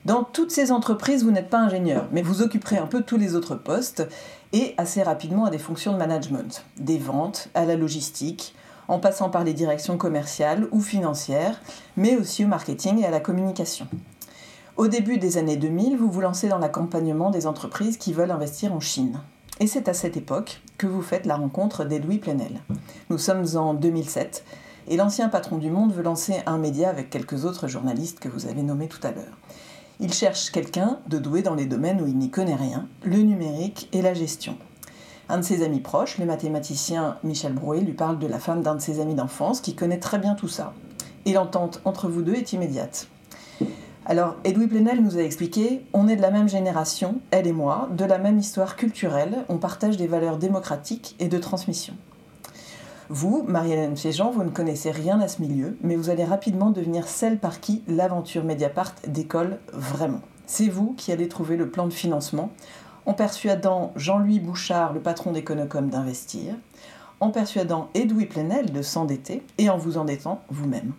G: Dans toutes ces entreprises, vous n'êtes pas ingénieur, mais vous occuperez un peu tous les autres postes et assez rapidement à des fonctions de management, des ventes, à la logistique, en passant par les directions commerciales ou financières, mais aussi au marketing et à la communication. Au début des années 2000, vous vous lancez dans l'accompagnement des entreprises qui veulent investir en Chine. Et c'est à cette époque que vous faites la rencontre d'Edoui Plenel. Nous sommes en 2007 et l'ancien patron du Monde veut lancer un média avec quelques autres journalistes que vous avez nommés tout à l'heure. Il cherche quelqu'un de doué dans les domaines où il n'y connaît rien, le numérique et la gestion. Un de ses amis proches, le mathématicien Michel Brouet, lui parle de la femme d'un de ses amis d'enfance qui connaît très bien tout ça. Et l'entente entre vous deux est immédiate. Alors, Edoui Plenel nous a expliqué on est de la même génération, elle et moi, de la même histoire culturelle, on partage des valeurs démocratiques et de transmission. Vous, Marie-Hélène Féjean, vous ne connaissez rien à ce milieu, mais vous allez rapidement devenir celle par qui l'aventure Mediapart décolle vraiment. C'est vous qui allez trouver le plan de financement en persuadant Jean-Louis Bouchard, le patron d'Econocom, d'investir, en persuadant Edoui Plenel de s'endetter et en vous endettant vous-même.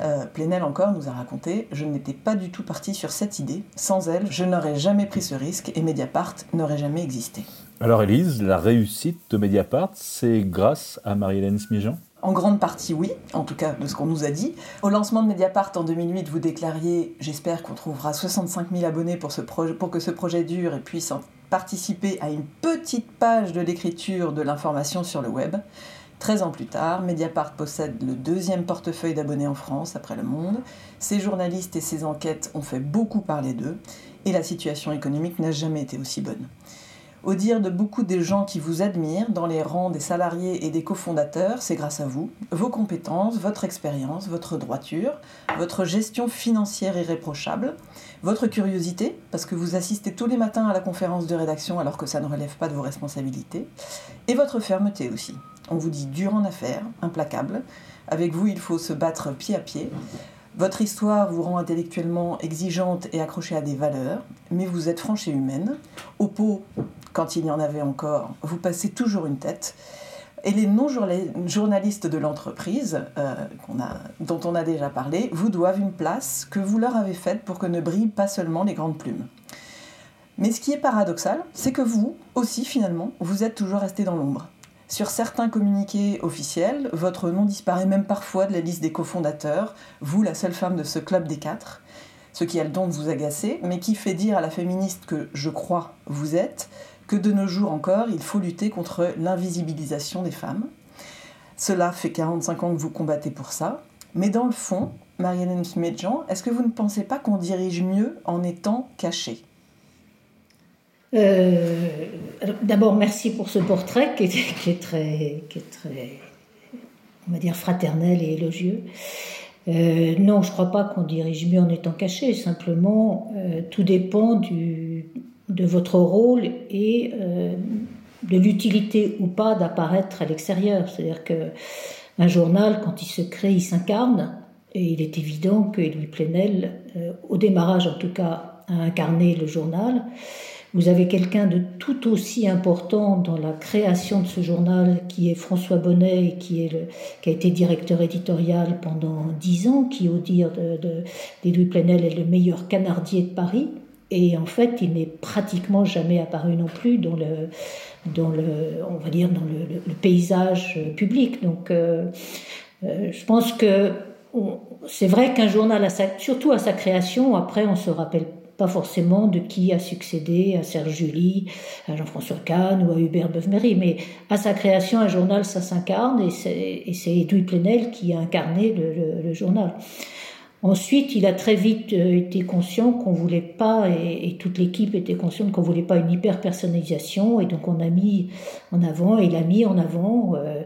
G: Euh, Plenel encore nous a raconté Je n'étais pas du tout parti sur cette idée. Sans elle, je n'aurais jamais pris ce risque et Mediapart n'aurait jamais existé.
F: Alors, Elise, la réussite de Mediapart, c'est grâce à Marie-Hélène Smijan
G: en grande partie, oui, en tout cas de ce qu'on nous a dit. Au lancement de Mediapart en 2008, vous déclariez J'espère qu'on trouvera 65 000 abonnés pour, ce pour que ce projet dure et puisse participer à une petite page de l'écriture de l'information sur le web. 13 ans plus tard, Mediapart possède le deuxième portefeuille d'abonnés en France après Le Monde. Ses journalistes et ses enquêtes ont fait beaucoup parler d'eux et la situation économique n'a jamais été aussi bonne. Au dire de beaucoup des gens qui vous admirent dans les rangs des salariés et des cofondateurs, c'est grâce à vous, vos compétences, votre expérience, votre droiture, votre gestion financière irréprochable, votre curiosité, parce que vous assistez tous les matins à la conférence de rédaction alors que ça ne relève pas de vos responsabilités, et votre fermeté aussi. On vous dit dur en affaires, implacable. Avec vous, il faut se battre pied à pied. Votre histoire vous rend intellectuellement exigeante et accrochée à des valeurs, mais vous êtes franche et humaine. Au pot, quand il y en avait encore, vous passez toujours une tête. Et les non-journalistes de l'entreprise, euh, dont on a déjà parlé, vous doivent une place que vous leur avez faite pour que ne brillent pas seulement les grandes plumes. Mais ce qui est paradoxal, c'est que vous aussi, finalement, vous êtes toujours resté dans l'ombre. Sur certains communiqués officiels, votre nom disparaît même parfois de la liste des cofondateurs, vous la seule femme de ce club des quatre, ce qui a le don de vous agacer, mais qui fait dire à la féministe que je crois vous êtes, que de nos jours encore, il faut lutter contre l'invisibilisation des femmes. Cela fait 45 ans que vous combattez pour ça, mais dans le fond, Smedjan, est-ce que vous ne pensez pas qu'on dirige mieux en étant caché?
E: Euh, d'abord, merci pour ce portrait qui est, très, qui est on va dire, fraternel et élogieux. Euh, non, je ne crois pas qu'on dirige mieux en étant caché. Simplement, euh, tout dépend du, de votre rôle et de l'utilité ou pas d'apparaître à l'extérieur. C'est-à-dire que un journal, quand il se crée, il s'incarne. Et il est évident que Louis Plenel, au démarrage en tout cas, a incarné le journal. Vous avez quelqu'un de tout aussi important dans la création de ce journal, qui est François Bonnet, qui, est qui a été directeur éditorial pendant dix ans, qui, au dire d'Edoui de, Plenel, est le meilleur canardier de Paris. Et en fait, il n'est pratiquement jamais apparu non plus dans le, dans le, on va dire, dans le, paysage public. Donc, euh, euh, je pense que c'est vrai qu'un journal, surtout à sa création, après, on se rappelle pas forcément de qui a succédé à Serge Julie, à Jean-François Kahn ou à Hubert Beuve-Méry, mais à sa création, un journal, ça s'incarne, et c'est Edoui Plenel qui a incarné le, journal. Ensuite, il a très vite euh, été conscient qu'on voulait pas, et, toute l'équipe était consciente qu'on voulait pas une hyper personnalisation, et donc on a mis en avant, il a mis en avant euh,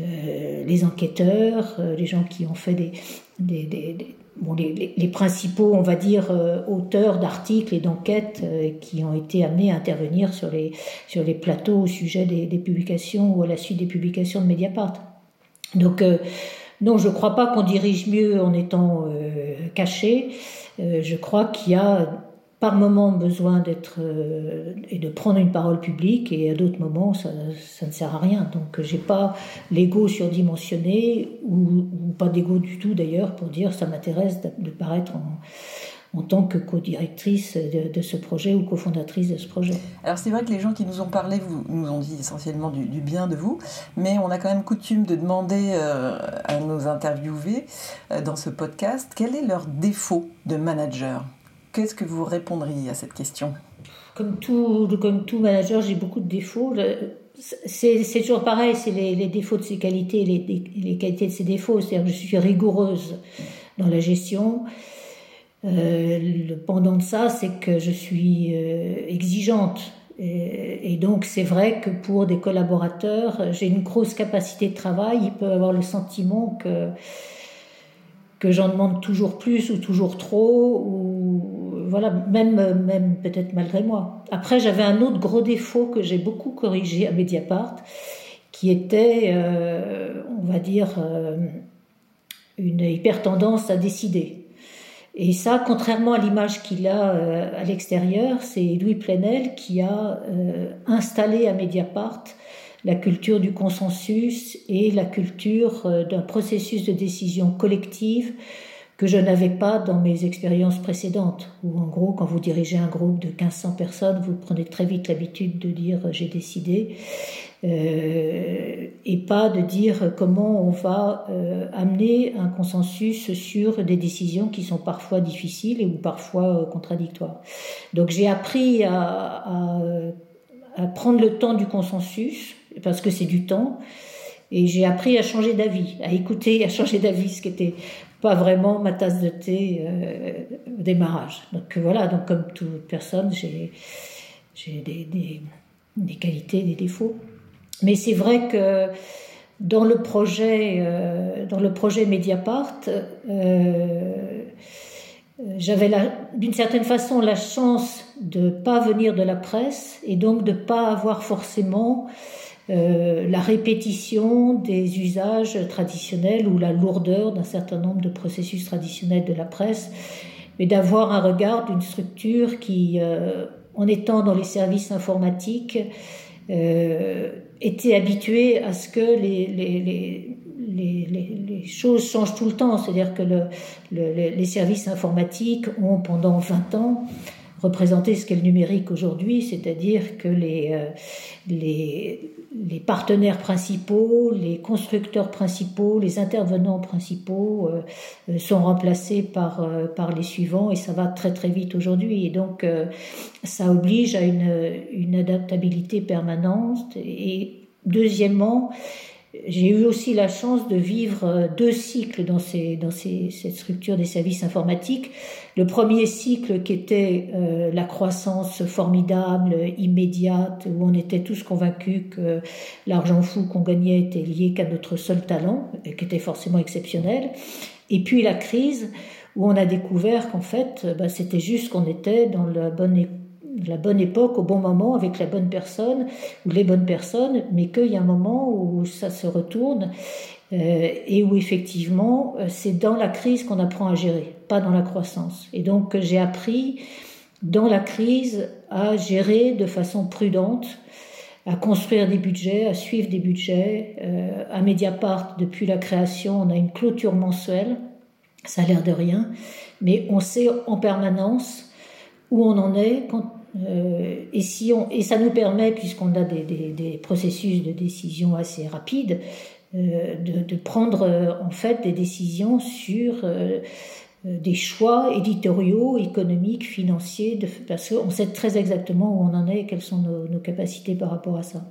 E: euh, les enquêteurs, les gens qui ont fait des, des, bon, les, principaux, on va dire, auteurs d'articles et d'enquêtes qui ont été amenés à intervenir sur les, sur les plateaux au sujet des, publications ou à la suite des publications de Mediapart. Donc, non, je ne crois pas qu'on dirige mieux en étant caché. je crois qu'il y a par moments besoin d'être et de prendre une parole publique et à d'autres moments ça, ne sert à rien. Donc j'ai pas l'ego surdimensionné ou, ou pas d'ego du tout d'ailleurs pour dire ça m'intéresse de, de, paraître en, en tant que co-directrice de, de, ce projet ou cofondatrice de ce projet.
G: Alors c'est vrai que les gens qui nous ont parlé vous, nous ont dit essentiellement du, du, bien de vous, mais on a quand même coutume de demander euh, à nos interviewés euh, dans ce podcast quel est leur défaut de manager? Qu'est-ce que vous répondriez à cette question?
E: Comme tout, comme tout manager, j'ai beaucoup de défauts. C'est toujours pareil, c'est les, les, défauts de ses qualités les, qualités de ses défauts. C'est-à-dire que je suis rigoureuse dans la gestion. Euh, le pendant de ça, c'est que je suis euh, exigeante. Et, et donc, c'est vrai que pour des collaborateurs, j'ai une grosse capacité de travail. Ils peuvent avoir le sentiment que que j'en demande toujours plus ou toujours trop, ou voilà, même, même peut-être malgré moi. Après, j'avais un autre gros défaut que j'ai beaucoup corrigé à Mediapart, qui était, euh, on va dire, euh, une hyper tendance à décider. Et ça, contrairement à l'image qu'il a euh, à l'extérieur, c'est Louis Plenel qui a euh, installé à Mediapart la culture du consensus et la culture euh, d'un processus de décision collective que je n'avais pas dans mes expériences précédentes, où en gros, quand vous dirigez un groupe de 1500 personnes, vous prenez très vite l'habitude de dire j'ai décidé, euh, et pas de dire comment on va euh, amener un consensus sur des décisions qui sont parfois difficiles ou parfois euh, contradictoires. Donc j'ai appris à, prendre le temps du consensus, parce que c'est du temps. Et j'ai appris à changer d'avis, à écouter et à changer d'avis, ce qui était pas vraiment ma tasse de thé au démarrage. Donc voilà, donc comme toute personne, j'ai des, qualités, des défauts. Mais c'est vrai que dans le projet, euh, dans le projet Mediapart, euh, j'avais d'une certaine façon la chance de pas venir de la presse et donc de pas avoir forcément euh, la répétition des usages traditionnels ou la lourdeur d'un certain nombre de processus traditionnels de la presse, mais d'avoir un regard d'une structure qui, en étant dans les services informatiques, était habituée à ce que les, les, les les, les, les, choses changent tout le temps. C'est-à-dire que le, le, les services informatiques ont pendant 20 ans représenté ce qu'est le numérique aujourd'hui, c'est-à-dire que les, euh, les, les partenaires principaux, les constructeurs principaux, les intervenants principaux euh, sont remplacés par, euh, par les suivants et ça va très très vite aujourd'hui. Et donc euh, ça oblige à une, une adaptabilité permanente. Et deuxièmement, j'ai eu aussi la chance de vivre deux cycles dans, ces, dans ces, cette structure des services informatiques. Le premier cycle qui était euh, la croissance formidable, immédiate, où on était tous convaincus que l'argent fou qu'on gagnait était lié qu'à notre seul talent, et qui était forcément exceptionnel. Et puis la crise, où on a découvert qu'en fait, bah, c'était juste qu'on était dans la bonne la bonne époque, au bon moment, avec la bonne personne ou les bonnes personnes, mais qu'il y a un moment où ça se retourne euh, et où effectivement euh, c'est dans la crise qu'on apprend à gérer, pas dans la croissance. Et donc j'ai appris dans la crise à gérer de façon prudente, à construire des budgets, à suivre des budgets. Euh, à Mediapart, depuis la création, on a une clôture mensuelle, ça a l'air de rien, mais on sait en permanence où on en est euh, et, ça nous permet, puisqu'on a des, processus de décision assez rapides, euh, de, de, prendre euh, en fait des décisions sur euh, euh, des choix éditoriaux, économiques, financiers, de, parce qu'on sait très exactement où on en est et quelles sont nos, nos capacités par rapport à ça.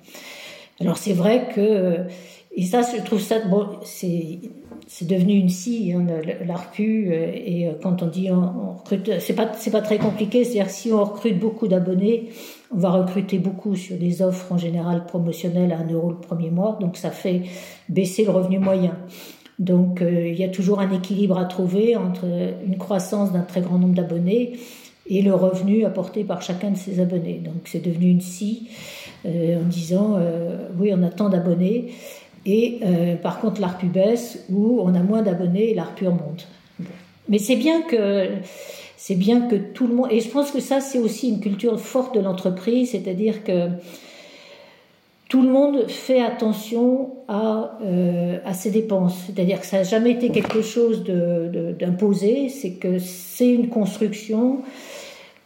E: Alors c'est vrai que et ça, je trouve ça bon, c'est c'est devenu une scie, hein, l'ARPU, euh, et euh, quand on dit on, recrute, c'est pas, c'est pas très compliqué, c'est-à-dire si on recrute beaucoup d'abonnés, on va recruter beaucoup sur des offres en général promotionnelles à 1 euro le premier mois, donc ça fait baisser le revenu moyen. Donc euh, il y a toujours un équilibre à trouver entre une croissance d'un très grand nombre d'abonnés et le revenu apporté par chacun de ces abonnés. Donc c'est devenu une scie euh, en disant euh, oui on a tant d'abonnés et euh, par contre, l'ARPU baisse où on a moins d'abonnés et l'ARPU remonte. Bon. Mais c'est bien que c'est bien que tout le monde. Et je pense que ça, c'est aussi une culture forte de l'entreprise, c'est-à-dire que tout le monde fait attention à, euh, à ses dépenses. C'est-à-dire que ça n'a jamais été quelque chose d'imposé, c'est que c'est une construction.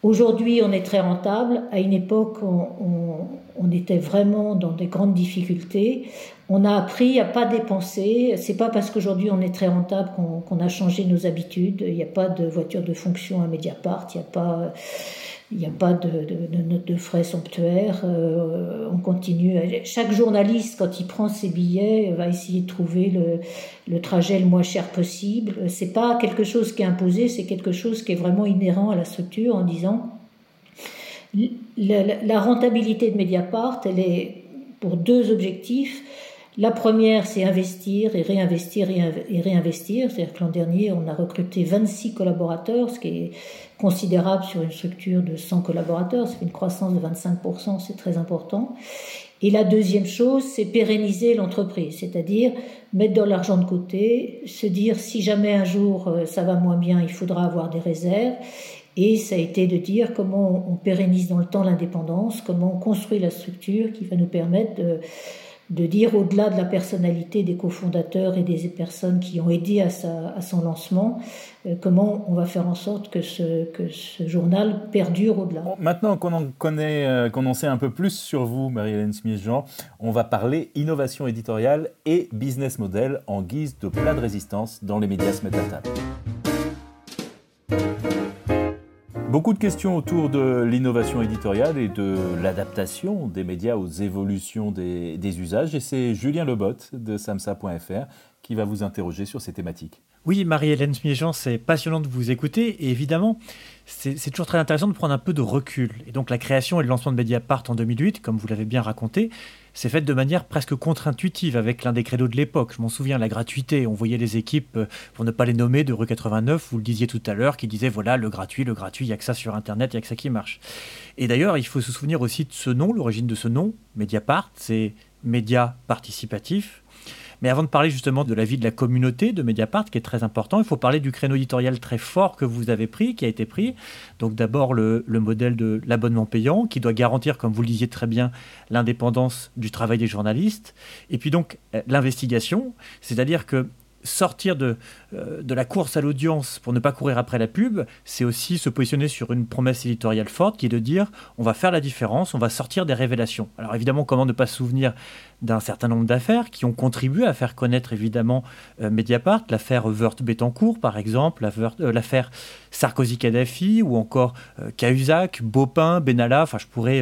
E: Aujourd'hui, on est très rentable. À une époque, on, était vraiment dans des grandes difficultés. On a appris à pas dépenser. C'est pas parce qu'aujourd'hui on est très rentable qu'on a changé nos habitudes. Il n'y a pas de voiture de fonction à Mediapart. Il n'y a pas il a pas de, de, de, frais somptuaires. Euh, on continue. Chaque journaliste, quand il prend ses billets, va essayer de trouver le, le trajet le moins cher possible. C'est pas quelque chose qui est imposé, c'est quelque chose qui est vraiment inhérent à la structure en disant la, la rentabilité de Mediapart, elle est pour deux objectifs. La première, c'est investir et réinvestir et réinvestir. C'est-à-dire que l'an dernier, on a recruté 26 collaborateurs, ce qui est considérable sur une structure de 100 collaborateurs. C'est une croissance de 25%, c'est très important. Et la deuxième chose, c'est pérenniser l'entreprise, c'est-à-dire mettre de l'argent de côté, se dire si jamais un jour euh, ça va moins bien, il faudra avoir des réserves. Et ça a été de dire comment on pérennise dans le temps l'indépendance, comment on construit la structure qui va nous permettre de de dire au-delà de la personnalité des cofondateurs et des personnes qui ont aidé à, son lancement, euh, comment on va faire en sorte que ce, journal perdure au-delà.
F: Maintenant qu'on en connaît, euh, qu'on en sait un peu plus sur vous, Marie-Hélène Smith-Jean, on va parler innovation éditoriale et business model en guise de plat de résistance dans les médias se. Beaucoup de questions autour de l'innovation éditoriale et de l'adaptation des médias aux évolutions des, usages. Et c'est Julien Lebot de samsa.fr qui va vous interroger sur ces thématiques.
I: Oui, Marie-Hélène Smiejean, c'est passionnant de vous écouter. Et évidemment, c'est toujours très intéressant de prendre un peu de recul. Et donc, la création et le lancement de Mediapart en 2008, comme vous l'avez bien raconté, c'est fait de manière presque contre-intuitive avec l'un des credos de l'époque. Je m'en souviens, la gratuité. On voyait les équipes, euh, pour ne pas les nommer, de Rue 89, vous le disiez tout à l'heure, qui disaient voilà, le gratuit, le gratuit, il n'y a que ça sur Internet, il n'y a que ça qui marche. Et d'ailleurs, il faut se souvenir aussi de ce nom, l'origine de ce nom, Mediapart, c'est média participatif. Mais avant de parler justement de la vie de la communauté de Mediapart, qui est très important, il faut parler du créneau éditorial très fort que vous avez pris, qui a été pris. Donc d'abord le, le, modèle de l'abonnement payant, qui doit garantir, comme vous le disiez très bien, l'indépendance du travail des journalistes. Et puis donc euh, l'investigation, c'est-à-dire que sortir de, euh, de la course à l'audience pour ne pas courir après la pub, c'est aussi se positionner sur une promesse éditoriale forte qui est de dire on va faire la différence, on va sortir des révélations. Alors évidemment, comment ne pas se souvenir d'un certain nombre d'affaires qui ont contribué à faire connaître évidemment euh, Mediapart, l'affaire Wörth Betancourt par exemple, euh, l'affaire Sarkozy-Kadhafi ou encore Cahuzac, Bopin, Benalla, enfin je pourrais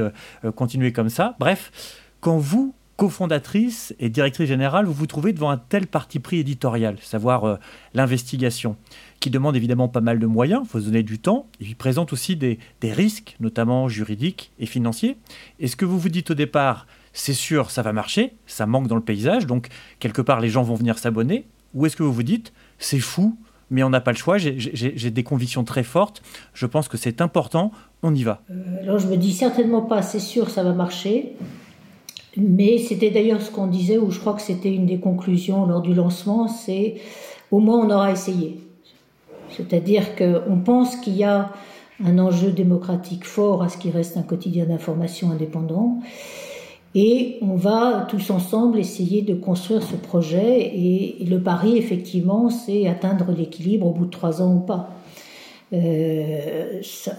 I: continuer comme ça. Bref, quand vous cofondatrice et directrice générale, vous vous trouvez devant un tel parti pris éditorial, savoir euh, l'investigation, qui demande évidemment pas mal de moyens, il faut se donner du temps, et qui présente aussi des, risques, notamment juridiques et financiers. Et ce que vous vous dites au départ, c'est sûr, ça va marcher, ça manque dans le paysage, donc quelque part les gens vont venir s'abonner, ou est-ce que vous vous dites, c'est fou, mais on n'a pas le choix, j'ai des convictions très fortes, je pense que c'est important, on y va.
E: Euh, alors je me dis certainement pas, c'est sûr, ça va marcher. Mais c'était d'ailleurs ce qu'on disait, ou je crois que c'était une des conclusions lors du lancement, c'est au moins on aura essayé. C'est-à-dire qu'on pense qu'il y a un enjeu démocratique fort à ce qui reste un quotidien d'information indépendant. Et on va tous ensemble essayer de construire ce projet. Et, le pari, effectivement, c'est atteindre l'équilibre au bout de trois ans ou pas. Euh, ça,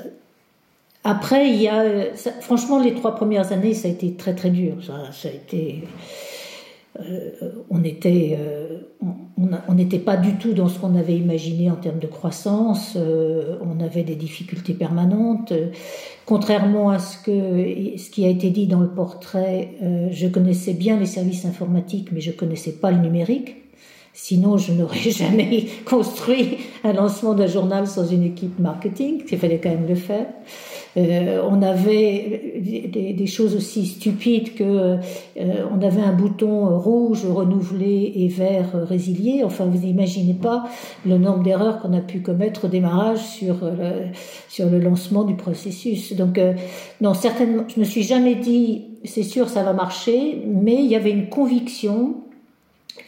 E: après, il y a, franchement, les trois premières années, ça a été très très dur. Ça, ça a été, euh, on était, euh, on n'était pas du tout dans ce qu'on avait imaginé en termes de croissance. Euh, on avait des difficultés permanentes. Contrairement à ce que, ce qui a été dit dans le portrait, euh, je connaissais bien les services informatiques, mais je connaissais pas le numérique. Sinon, je n'aurais <laughs> jamais construit un lancement d'un journal sans une équipe marketing. Il fallait quand même le faire. Euh, on avait des, choses aussi stupides que euh, on avait un bouton rouge renouvelé et vert résilié. Enfin, vous n'imaginez pas le nombre d'erreurs qu'on a pu commettre au démarrage sur le, sur le lancement du processus. Donc, euh, non, certainement, je me suis jamais dit, c'est sûr, ça va marcher, mais il y avait une conviction,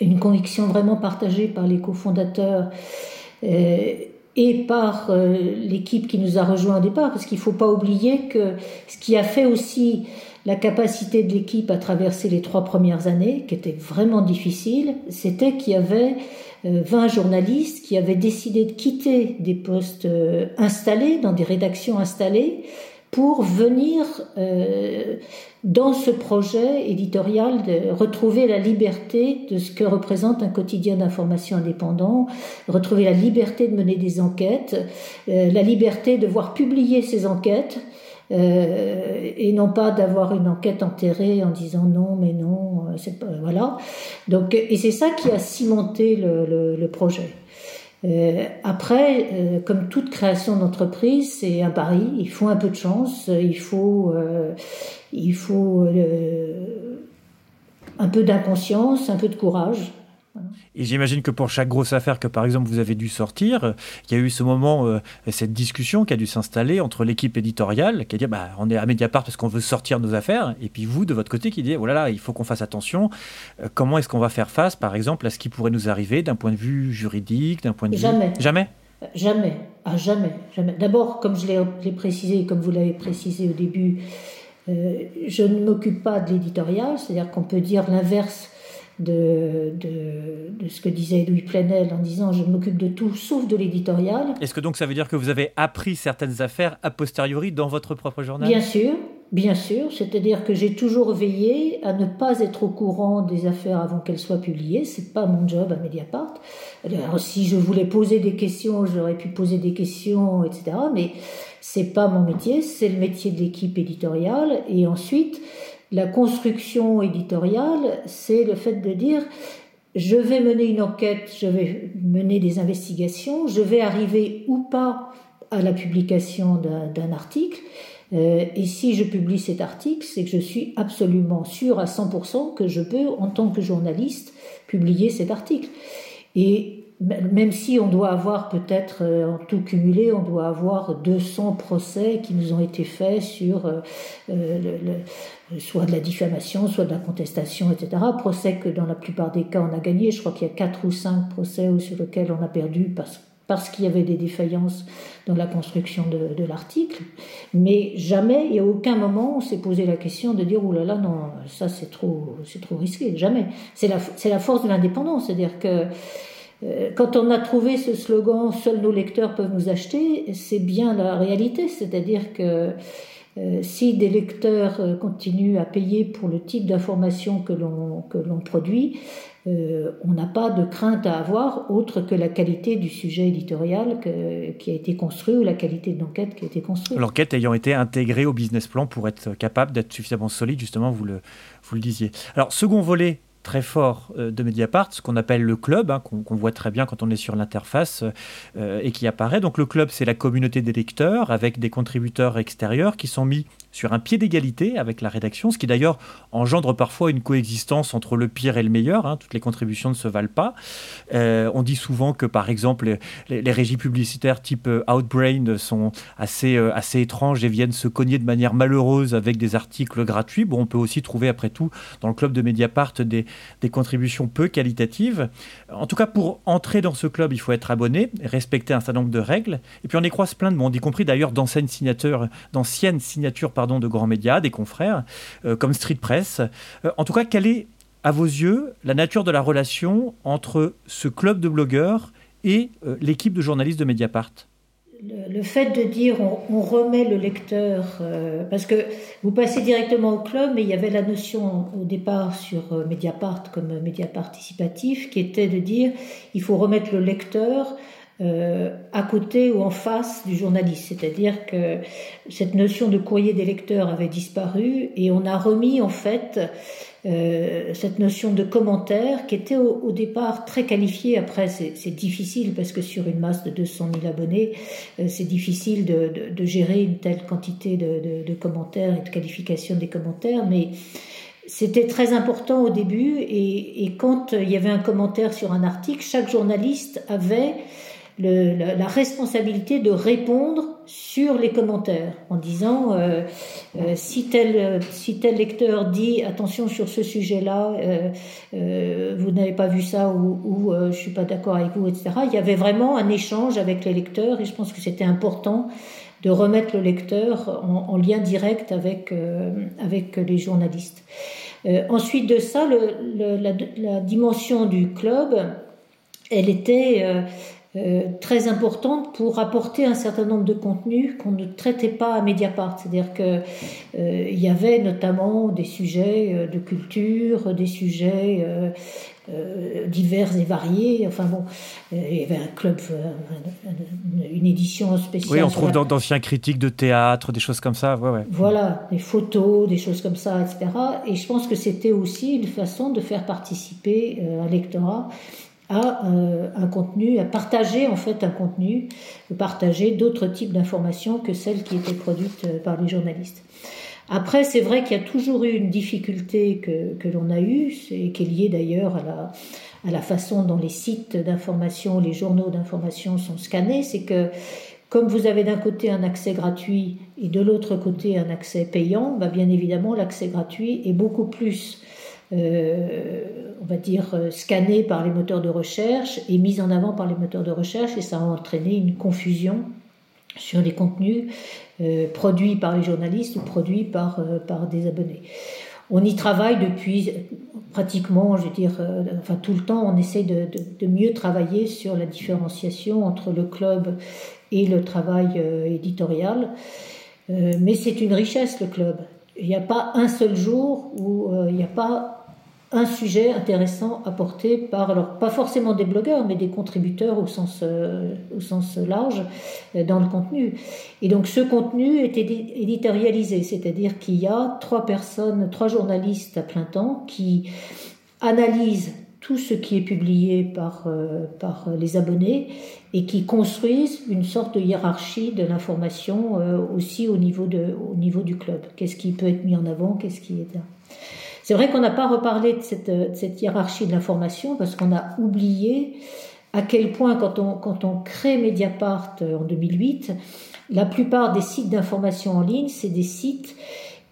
E: une conviction vraiment partagée par les cofondateurs. Euh, et par l'équipe qui nous a rejoint au départ, parce qu'il ne faut pas oublier que ce qui a fait aussi la capacité de l'équipe à traverser les trois premières années, qui étaient vraiment difficiles, c'était qu'il y avait 20 journalistes qui avaient décidé de quitter des postes installés, dans des rédactions installées, pour venir euh, dans ce projet éditorial de retrouver la liberté de ce que représente un quotidien d'information indépendant, retrouver la liberté de mener des enquêtes, euh, la liberté de voir publier ces enquêtes. Euh, et non pas d'avoir une enquête enterrée en disant non mais non c'est pas voilà donc et c'est ça qui a cimenté le, le, le projet euh, après, euh, comme toute création d'entreprise, c'est un pari. Il faut un peu de chance, il faut, euh, il faut un peu d'inconscience, un peu de courage.
I: Et j'imagine que pour chaque grosse affaire que, par exemple, vous avez dû sortir, il y a eu ce moment, euh, cette discussion qui a dû s'installer entre l'équipe éditoriale qui a dit bah, on est à Mediapart parce qu'on veut sortir nos affaires, et puis vous, de votre côté, qui dit oh là là, il faut qu'on fasse attention. Euh, comment est-ce qu'on va faire face, par exemple, à ce qui pourrait nous arriver d'un point de vue juridique, d'un point de
E: jamais.
I: vue. Jamais
E: Jamais. Ah, jamais. jamais. D'abord, comme je l'ai précisé, comme vous l'avez précisé au début, euh, je ne m'occupe pas de l'éditorial, c'est-à-dire qu'on peut dire l'inverse de, de, ce que disait Louis Plenel en disant je m'occupe de tout sauf de l'éditorial.
I: Est-ce que donc ça veut dire que vous avez appris certaines affaires a posteriori dans votre propre journal?
E: Bien sûr, bien sûr. C'est-à-dire que j'ai toujours veillé à ne pas être au courant des affaires avant qu'elles soient publiées. C'est pas mon job à Mediapart. Alors, si je voulais poser des questions, j'aurais pu poser des questions, etc. Mais c'est pas mon métier, c'est le métier de l'équipe éditoriale. Et ensuite, la construction éditoriale, c'est le fait de dire je vais mener une enquête, je vais mener des investigations, je vais arriver ou pas à la publication d'un article. Euh, et si je publie cet article, c'est que je suis absolument sûr à 100% que je peux, en tant que journaliste, publier cet article. Et même si on doit avoir peut-être, euh, en tout cumulé, on doit avoir 200 procès qui nous ont été faits sur euh, le, soit de la diffamation, soit de la contestation, etc. Procès que dans la plupart des cas on a gagné. Je crois qu'il y a 4 ou 5 procès sur lesquels on a perdu parce, parce qu'il y avait des défaillances dans la construction de, de l'article. Mais jamais et à aucun moment on s'est posé la question de dire, oh là là, non, ça c'est trop, c'est trop risqué. Jamais. C'est la, c'est la force de l'indépendance. C'est-à-dire que euh, quand on a trouvé ce slogan Seuls nos lecteurs peuvent nous acheter, c'est bien la réalité. C'est-à-dire que euh, si des lecteurs euh, continuent à payer pour le type d'information que l'on que l'on produit, on n'a pas de crainte à avoir autre que la qualité du sujet éditorial qui a été construit ou la qualité de l'enquête qui a été construite.
I: L'enquête ayant été intégrée au business plan pour être capable d'être suffisamment solide, justement, vous le, vous le disiez. Alors, second volet très fort euh, de Mediapart, ce qu'on appelle le club, hein, qu'on voit très bien quand on est sur l'interface euh, et qui apparaît. Donc le club, c'est la communauté des lecteurs avec des contributeurs extérieurs qui sont mis sur un pied d'égalité avec la rédaction, ce qui d'ailleurs engendre parfois une coexistence entre le pire et le meilleur. Hein. toutes les contributions ne se valent pas. Euh, on dit souvent que, par exemple, les, régies publicitaires type euh, Outbrain sont assez, euh, assez étranges et viennent se cogner de manière malheureuse avec des articles gratuits. Bon, on peut aussi trouver, après tout, dans le club de Mediapart, des, des contributions peu qualitatives. En tout cas, pour entrer dans ce club, il faut être abonné, respecter un certain nombre de règles. Et puis on y croise plein de monde, y compris d'ailleurs d'anciennes signatures, d'anciennes signatures de grands médias, des confrères, euh, comme Street Press. Euh, en tout cas, quelle est, à vos yeux, la nature de la relation entre ce club de blogueurs et euh, l'équipe de journalistes de Mediapart?
E: Le, fait de dire on, remet le lecteur, parce que vous passez directement au club, mais il y avait la notion au départ sur Mediapart comme média participatif qui était de dire il faut remettre le lecteur euh, à côté ou en face du journaliste. C'est-à-dire que cette notion de courrier des lecteurs avait disparu et on a remis en fait euh, cette notion de commentaire qui était au, départ très qualifiée. Après, c'est difficile parce que sur une masse de 200 000 abonnés, euh, c'est difficile de, de, de, gérer une telle quantité de, de, commentaires et de qualification des commentaires, mais c'était très important au début et, et, quand il y avait un commentaire sur un article, chaque journaliste avait le, la, responsabilité de répondre sur les commentaires en disant euh, euh, si, tel, si tel lecteur dit attention sur ce sujet-là, vous n'avez pas vu ça ou, ou je suis pas d'accord avec vous, etc. Il y avait vraiment un échange avec les lecteurs et je pense que c'était important de remettre le lecteur en, lien direct avec, avec les journalistes. ensuite de ça, le, la, la, dimension du club, elle était euh, très importante pour apporter un certain nombre de contenus qu'on ne traitait pas à Mediapart. C'est-à-dire qu'il euh, y avait notamment des sujets euh, de culture, des sujets divers et variés. Enfin bon, il y avait un club, une édition spéciale.
I: Oui, on trouve d'anciens critiques de théâtre, des choses comme ça. Ouais, ouais.
E: Voilà, des photos, des choses comme ça, etc. Et je pense que c'était aussi une façon de faire participer un lectorat à euh, un contenu, à partager en fait un contenu, partager d'autres types d'informations que celles qui étaient produites euh, par les journalistes. Après, c'est vrai qu'il y a toujours eu une difficulté que, que l'on a eue, et qui est liée d'ailleurs à la, à la façon dont les sites d'information, les journaux d'information sont scannés, c'est que comme vous avez d'un côté un accès gratuit et de l'autre côté un accès payant, bah bien évidemment l'accès gratuit est beaucoup plus on va dire, euh, scanné par les moteurs de recherche et mis en avant par les moteurs de recherche, et ça a entraîné une confusion sur les contenus euh, produits par les journalistes ou produits par, par des abonnés. On y travaille depuis pratiquement, je veux dire, enfin tout le temps, on essaie de, de, mieux travailler sur la différenciation entre le club et le travail éditorial. mais c'est une richesse, le club. Il n'y a pas un seul jour où il n'y a pas un sujet intéressant apporté par, alors pas forcément des blogueurs, mais des contributeurs au sens, euh, au sens large euh, dans le contenu. Et donc ce contenu est éditorialisé, c'est-à-dire qu'il y a trois personnes, trois journalistes à plein temps qui analysent tout ce qui est publié par, euh, par les abonnés et qui construisent une sorte de hiérarchie de l'information aussi au niveau, de, au niveau du club. Qu'est-ce qui peut être mis en avant, qu'est-ce qui est... C'est vrai qu'on n'a pas reparlé de cette, hiérarchie de l'information parce qu'on a oublié à quel point quand on, quand on crée Mediapart euh, en 2008, la plupart des sites d'information en ligne, c'est des sites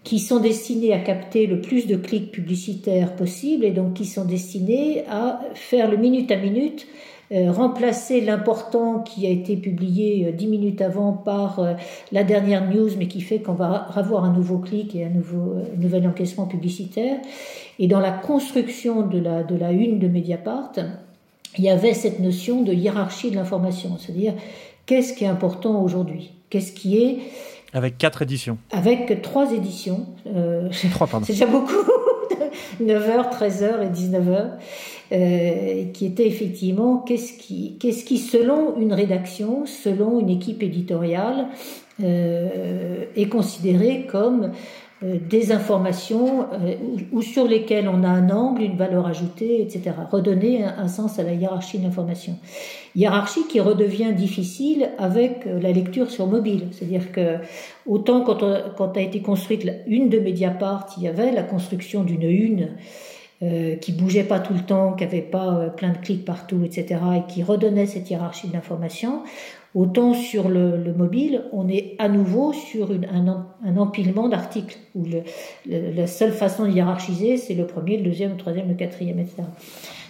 E: qui sont destinés à capter le plus de clics publicitaires possible et donc qui sont destinés à faire le minute à minute euh, remplacer l'important qui a été publié euh, dix minutes avant par euh, la dernière news, mais qui fait qu'on va avoir un nouveau clic et un, nouveau, nouvel encaissement publicitaire. Et dans la construction de la, de la une de Mediapart, il y avait cette notion de hiérarchie de l'information, c'est-à-dire qu'est-ce qui est important aujourd'hui, qu'est-ce qui est...
I: Avec quatre éditions.
E: Avec trois éditions.
I: trois, pardon. <laughs>
E: C'est déjà beaucoup. 9h, 13h et 19h. Euh, qui était effectivement qu'est-ce qui, selon une rédaction, selon une équipe éditoriale, euh, est considéré comme des informations ou, sur lesquelles on a un angle, une valeur ajoutée, etc. Redonner un, sens à la hiérarchie de l'information. Hiérarchie qui redevient difficile avec la lecture sur mobile. C'est-à-dire que autant quand, a été construite une de Mediapart, il y avait la construction d'une une euh, qui bougeait pas tout le temps, qui avait pas euh, plein de clics partout, etc., et qui redonnait cette hiérarchie d'information. Autant sur le, mobile, on est à nouveau sur un, empilement d'articles où la seule façon de hiérarchiser, c'est le premier, le deuxième, le troisième, le quatrième, etc.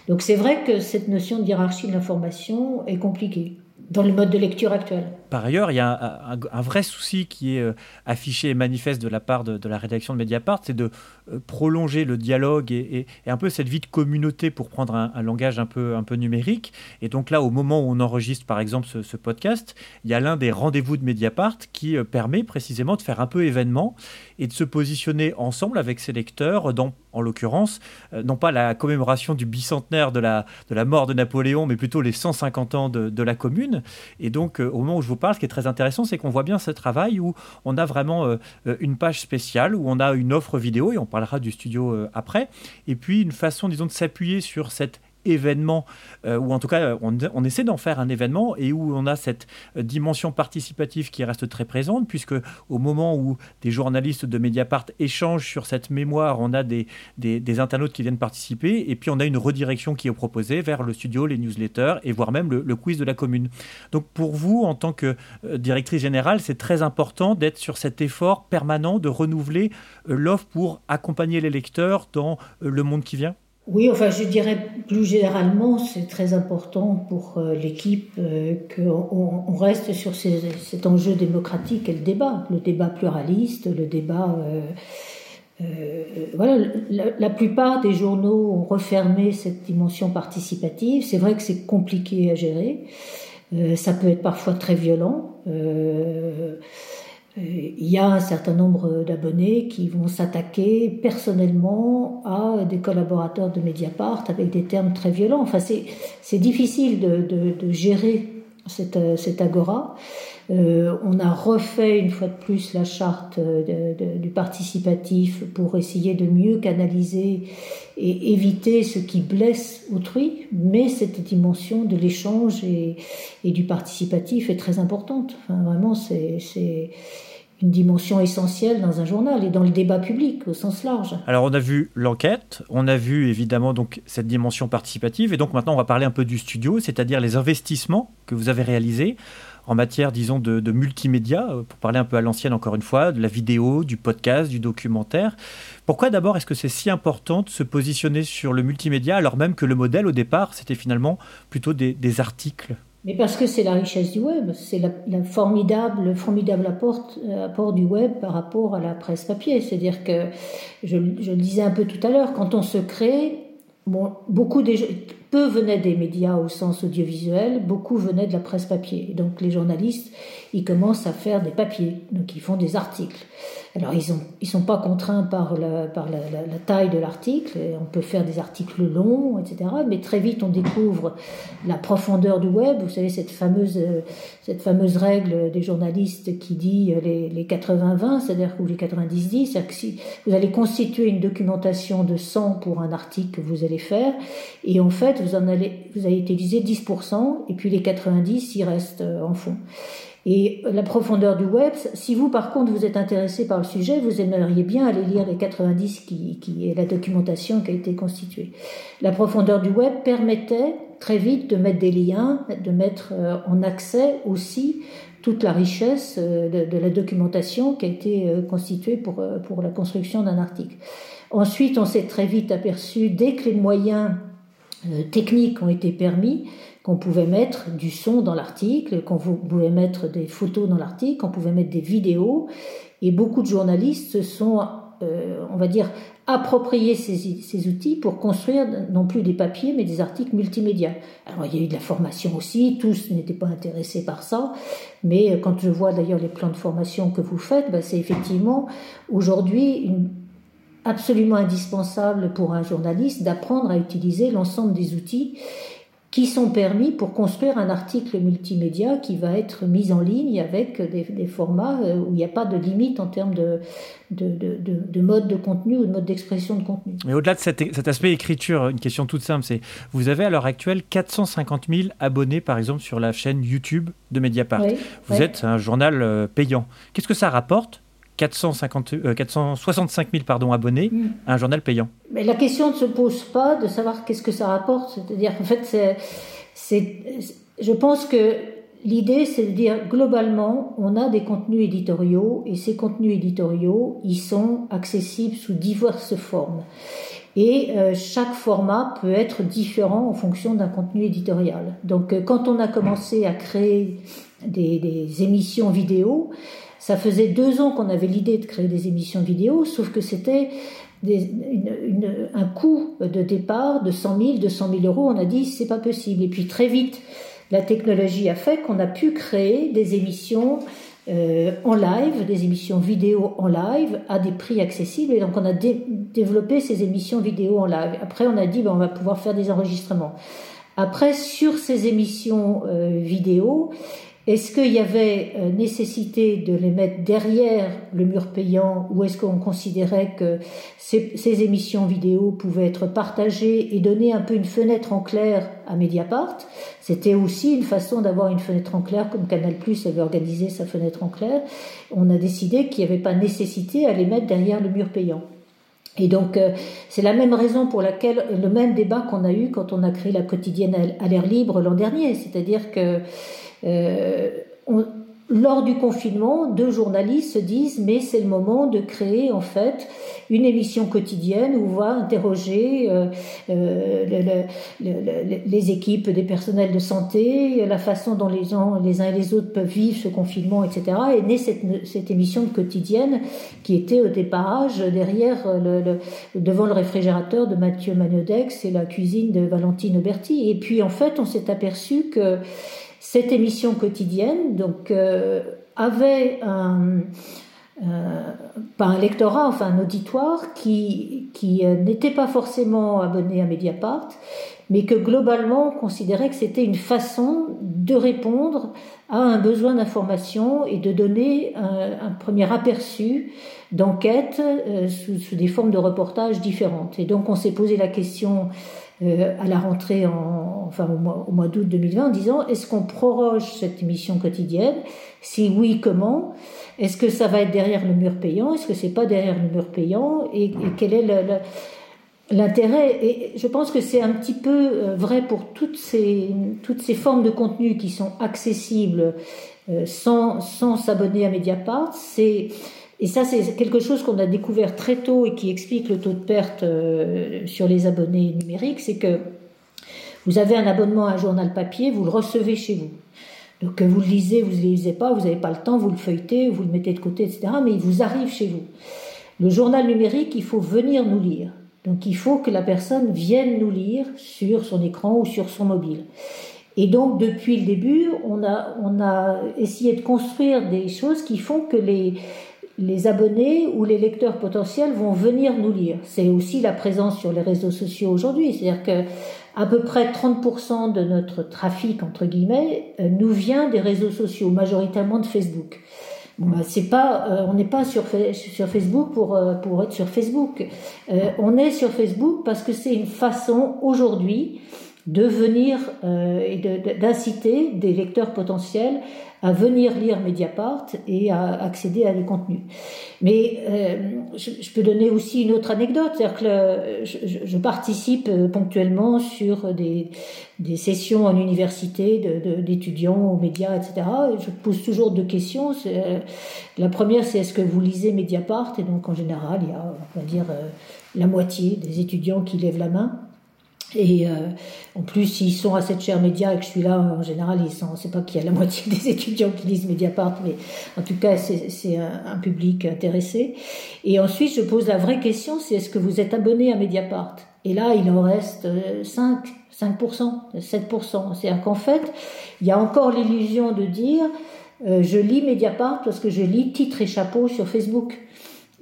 E: Donc c'est vrai que cette notion de hiérarchie de l'information est compliquée dans le mode de lecture actuel.
I: Par ailleurs, il y a un, vrai souci qui est euh, affiché et manifeste de la part de, la rédaction de Mediapart, c'est de euh, prolonger le dialogue et, un peu cette vie de communauté pour prendre un, langage un peu, numérique. Et donc là, au moment où on enregistre par exemple ce, podcast, il y a l'un des rendez-vous de Mediapart qui euh, permet précisément de faire un peu événement et de se positionner ensemble avec ses lecteurs dans, en l'occurrence, non pas la commémoration du bicentenaire de la, de la mort de Napoléon, mais plutôt les 150 ans de, la commune. Et donc, au moment où je vous ce qui est très intéressant, c'est qu'on voit bien ce travail où on a vraiment euh, euh, une page spéciale, où on a une offre vidéo, et on parlera du studio euh, après, et puis une façon, disons, de s'appuyer sur cette événement, euh, ou en tout cas on, essaie d'en faire un événement et où on a cette dimension participative qui reste très présente, puisque au moment où des journalistes de Mediapart échangent sur cette mémoire, on a des, des, internautes qui viennent participer, et puis on a une redirection qui est proposée vers le studio, les newsletters, et voire même le, quiz de la commune. Donc pour vous, en tant que directrice générale, c'est très important d'être sur cet effort permanent de renouveler l'offre pour accompagner les lecteurs dans le monde qui vient?
E: Oui, enfin, je dirais plus généralement, c'est très important pour euh, l'équipe euh, qu'on on reste sur cet enjeu démocratique et le débat, le débat pluraliste, le débat. Euh, voilà, la, plupart des journaux ont refermé cette dimension participative. C'est vrai que c'est compliqué à gérer. ça peut être parfois très violent. Il y a un certain nombre d'abonnés qui vont s'attaquer personnellement à des collaborateurs de Mediapart avec des termes très violents. Enfin, c'est difficile de, de, de, gérer cette, cette agora. Euh, on a refait une fois de plus la charte du participatif pour essayer de mieux canaliser et éviter ce qui blesse autrui, mais cette dimension de l'échange et, et, du participatif est très importante. Enfin, vraiment, c'est une dimension essentielle dans un journal et dans le débat public au sens large.
I: Alors on a vu l'enquête, on a vu évidemment donc cette dimension participative et donc maintenant on va parler un peu du studio, c'est-à-dire les investissements que vous avez réalisés en matière, disons, de, multimédia, euh, pour parler un peu à l'ancienne encore une fois, de la vidéo, du podcast, du documentaire. Pourquoi d'abord est-ce que c'est si important de se positionner sur le multimédia alors même que le modèle au départ, c'était finalement plutôt des articles?
E: Mais parce que c'est la richesse du web, c'est la, formidable, le formidable apport, euh, apport, du web par rapport à la presse papier. C'est-à-dire que, je, je, le disais un peu tout à l'heure, quand on se crée, bon, beaucoup des, peu venaient des médias au sens audiovisuel, beaucoup venaient de la presse papier. Donc les journalistes, ils commencent à faire des papiers, donc ils font des articles. Alors ils ne ils sont pas contraints par, la, par la, la, taille de l'article, on peut faire des articles longs, etc. Mais très vite on découvre la profondeur du web. Vous savez cette fameuse, cette fameuse règle des journalistes qui dit les, les 80-20, c'est-à-dire ou les 90-10, c'est-à-dire que si vous allez constituer une documentation de 100 pour un article que vous allez faire, et en fait vous en allez, vous allez utiliser 10%, et puis les 90 ils restent euh, en fond. Et la profondeur du web, si vous par contre vous êtes intéressé par le sujet, vous aimeriez bien aller lire les 90 qui, qui est la documentation qui a été constituée. La profondeur du web permettait très vite de mettre des liens, de mettre euh, en accès aussi toute la richesse euh, de, de la documentation qui a été euh, constituée pour, pour la construction d'un article. Ensuite, on s'est très vite aperçu, dès que les moyens techniques ont été permis, qu'on pouvait mettre du son dans l'article, qu'on pouvait mettre des photos dans l'article, qu'on pouvait mettre des vidéos. Et beaucoup de journalistes se sont, euh, on va dire, appropriés ces, outils pour construire non plus des papiers, mais des articles multimédia. Alors il y a eu de la formation aussi, tous n'étaient pas intéressés par ça, mais euh, quand je vois d'ailleurs les plans de formation que vous faites, bah, c'est effectivement aujourd'hui absolument indispensable pour un journaliste d'apprendre à utiliser l'ensemble des outils qui sont permis pour construire un article multimédia qui va être mis en ligne avec des, formats euh, où il n'y a pas de limite en termes de, de, de, de, mode de contenu ou de mode d'expression de contenu.
I: Mais au-delà de cet, cet, aspect écriture, une question toute simple, c'est vous avez à l'heure actuelle 450 000 abonnés par exemple sur la chaîne YouTube de Mediapart. vous êtes un journal euh, payant. Qu'est-ce que ça rapporte 450, 465 000 pardon, abonnés mm. à un journal payant
E: Mais La question ne se pose pas de savoir qu'est-ce que ça rapporte. C'est-à-dire, en fait, c'est, je pense que l'idée, c'est de dire globalement, on a des contenus éditoriaux et ces contenus éditoriaux, ils sont accessibles sous diverses formes. Et euh, chaque format peut être différent en fonction d'un contenu éditorial. Donc, euh, quand on a commencé à créer des, des émissions vidéo, ça faisait deux ans qu'on avait l'idée de créer des émissions vidéo, sauf que c'était un coût de départ de 100 000, 200 000 euros. On a dit c'est pas possible. Et puis très vite, la technologie a fait qu'on a pu créer des émissions euh, en live, des émissions vidéo en live à des prix accessibles. Et donc on a développé ces émissions vidéo en live. Après, on a dit ben, on va pouvoir faire des enregistrements. Après, sur ces émissions euh, vidéo, est-ce qu'il y avait euh, nécessité de les mettre derrière le mur payant ou est-ce qu'on considérait que ces, ces, émissions vidéo pouvaient être partagées et donner un peu une fenêtre en clair à Mediapart? C'était aussi une façon d'avoir une fenêtre en clair comme Canal Plus avait organisé sa fenêtre en clair. On a décidé qu'il n'y avait pas nécessité à les mettre derrière le mur payant. Et donc, euh, c'est la même raison pour laquelle le même débat qu'on a eu quand on a créé la quotidienne à l'air libre l'an dernier, c'est-à-dire que on, lors du confinement, deux journalistes se disent mais c'est le moment de créer en fait une émission quotidienne où on va interroger euh, euh, les équipes des personnels de santé, la façon dont les, uns et les autres peuvent vivre ce confinement, etc. Et naît cette, émission quotidienne qui était au départage derrière devant le réfrigérateur de Mathieu Magnodex et la cuisine de Valentine Auberti. Et puis en fait, on s'est aperçu que cette émission quotidienne donc, euh, avait un, euh, pas un lectorat, enfin un auditoire qui, qui euh, n'était pas forcément abonné à Mediapart, mais que globalement on considérait que c'était une façon de répondre à un besoin d'information et de donner un, premier aperçu d'enquête sous, sous, des formes de reportages différentes. Et donc on s'est posé la question euh, à la rentrée, en, enfin au mois, mois d'août 2020, en disant est-ce qu'on proroge cette émission quotidienne? Si oui, comment? Est-ce que ça va être derrière le mur payant? Est-ce que c'est pas derrière le mur payant? Et, quel est l'intérêt? Et je pense que c'est un petit peu euh, vrai pour toutes ces, toutes ces formes de contenu qui sont accessibles euh, sans, sans s'abonner à Mediapart. C'est et ça, c'est quelque chose qu'on a découvert très tôt et qui explique le taux de perte euh, sur les abonnés numériques, c'est que vous avez un abonnement à un journal papier, vous le recevez chez vous. Donc vous le lisez, vous ne le lisez pas, vous n'avez pas le temps, vous le feuilletez, vous le mettez de côté, etc. Mais il vous arrive chez vous. Le journal numérique, il faut venir nous lire. Donc il faut que la personne vienne nous lire sur son écran ou sur son mobile. Et donc depuis le début, on a, on a essayé de construire des choses qui font que les, les abonnés ou les lecteurs potentiels vont venir nous lire. C'est aussi la présence sur les réseaux sociaux aujourd'hui. C'est-à-dire que à peu près 30% de notre trafic, entre guillemets, euh, nous vient des réseaux sociaux, majoritairement de Facebook. Bah, c'est pas, euh, on n'est pas sur, Facebook pour, euh, pour être sur Facebook. on est sur Facebook parce que c'est une façon aujourd'hui de venir et d'inciter des lecteurs potentiels à venir lire Mediapart et à accéder à des contenus. Mais euh, je, peux donner aussi une autre anecdote, c'est-à-dire que je, participe euh, ponctuellement sur des, des sessions en université d'étudiants aux médias, etc. je pose toujours deux questions. Euh, la première, c'est est-ce que vous lisez Mediapart? Et donc en général, il y a, on va dire, la moitié des étudiants qui lèvent la main. Et euh, en plus, s'ils sont à cette chaire média et que je suis là, en général, ils sont. C'est pas qu'il y a la <laughs> moitié des étudiants qui lisent Mediapart, mais en tout cas, c'est un, un, public intéressé. Et ensuite, je pose la vraie question, c'est est-ce que vous êtes abonné à Mediapart? Et là, il en reste 5, 5%, 7%. C'est-à-dire qu'en fait, il y a encore l'illusion de dire euh, je lis Mediapart parce que je lis titre et chapeau sur Facebook.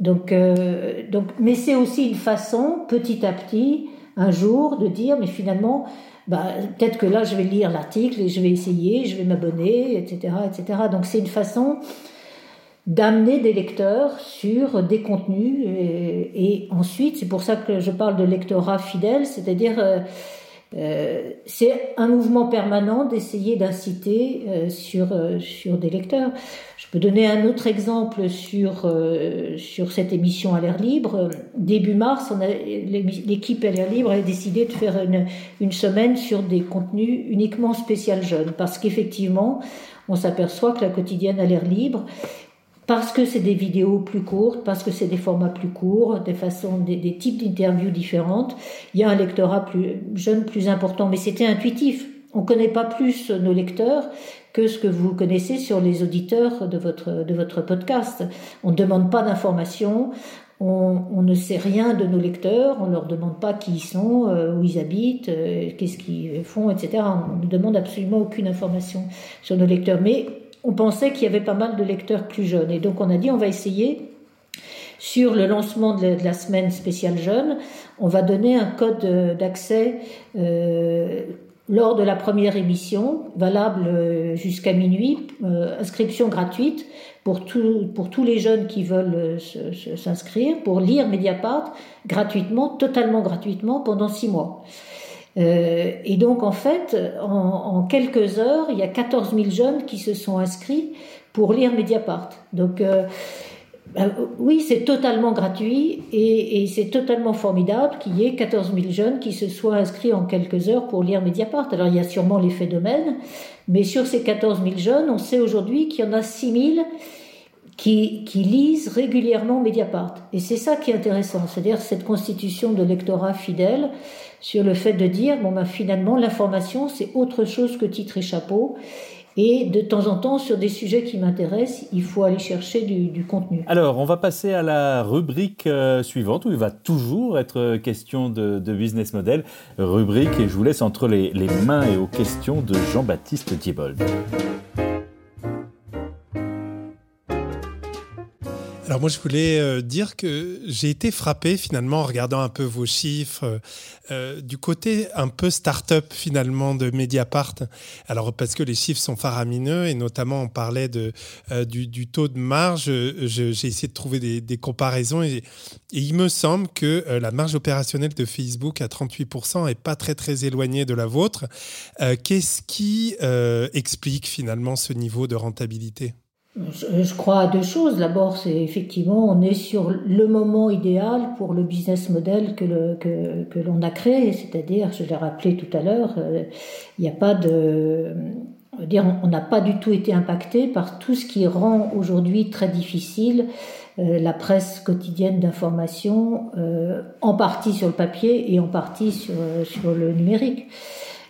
E: Donc, euh, donc, mais c'est aussi une façon, petit à petit, un jour de dire, mais finalement, bah, peut-être que là, je vais lire l'article et je vais essayer, je vais m'abonner, etc., etc. Donc c'est une façon d'amener des lecteurs sur des contenus et, ensuite, c'est pour ça que je parle de lectorat fidèle, c'est-à-dire euh, euh, c'est un mouvement permanent d'essayer d'inciter euh, sur, euh, sur des lecteurs. Je peux donner un autre exemple sur, sur cette émission à l'air libre. Début mars, l'équipe à l'air libre a décidé de faire une, une semaine sur des contenus uniquement spécial jeunes, parce qu'effectivement, on s'aperçoit que la quotidienne à l'air libre parce que c'est des vidéos plus courtes, parce que c'est des formats plus courts, des façons, des, types d'interviews différentes. Il y a un lectorat plus jeune, plus important, mais c'était intuitif. On connaît pas plus nos lecteurs que ce que vous connaissez sur les auditeurs de votre de votre podcast. On ne demande pas d'informations, on, on, ne sait rien de nos lecteurs, on leur demande pas qui ils sont, euh, où ils habitent, euh, qu'est-ce qu'ils font, etc. On ne demande absolument aucune information sur nos lecteurs. Mais on pensait qu'il y avait pas mal de lecteurs plus jeunes. Et donc on a dit on va essayer sur le lancement de la, semaine spéciale jeune, on va donner un code d'accès euh, lors de la première émission, valable jusqu'à minuit, inscription gratuite pour, tout, pour tous les jeunes qui veulent s'inscrire, pour lire Mediapart gratuitement, totalement gratuitement, pendant six mois. Euh, et donc, en fait, en, quelques heures, il y a 14 000 jeunes qui se sont inscrits pour lire Mediapart. Donc, euh, ben, oui, c'est totalement gratuit et, c'est totalement formidable qu'il y ait 14 000 jeunes qui se soient inscrits en quelques heures pour lire Mediapart. Alors, il y a sûrement l'effet domaine, mais sur ces 14 000 jeunes, on sait aujourd'hui qu'il y en a 6 000 qui, qui, lisent régulièrement Mediapart. Et c'est ça qui est intéressant, c'est-à-dire cette constitution de lectorat fidèle sur le fait de dire, bon, ben, finalement, l'information, c'est autre chose que titre et chapeau. Et de temps en temps, sur des sujets qui m'intéressent, il faut aller chercher du, contenu.
F: Alors, on va passer à la rubrique euh, suivante, où il va toujours être question de, business model. Rubrique, et je vous laisse entre les, les mains et aux questions de Jean-Baptiste Diebold.
C: Alors moi, je voulais euh, dire que j'ai été frappé finalement en regardant un peu vos chiffres euh, du côté un peu start-up finalement de Mediapart. Alors parce que les chiffres sont faramineux et notamment on parlait de, euh, du, taux de marge. J'ai essayé de trouver des, comparaisons et, il me semble que la marge opérationnelle de Facebook à 38% est pas très très éloignée de la vôtre. Qu'est-ce qui explique finalement ce niveau de rentabilité?
E: Je crois à deux choses. D'abord, c'est effectivement, on est sur le moment idéal pour le business model que, le, que, l'on a créé. C'est-à-dire, je l'ai rappelé tout à l'heure, euh, il n'y a pas de, dire, on n'a pas du tout été impacté par tout ce qui rend aujourd'hui très difficile euh, la presse quotidienne d'information, euh, en partie sur le papier et en partie sur, sur le numérique.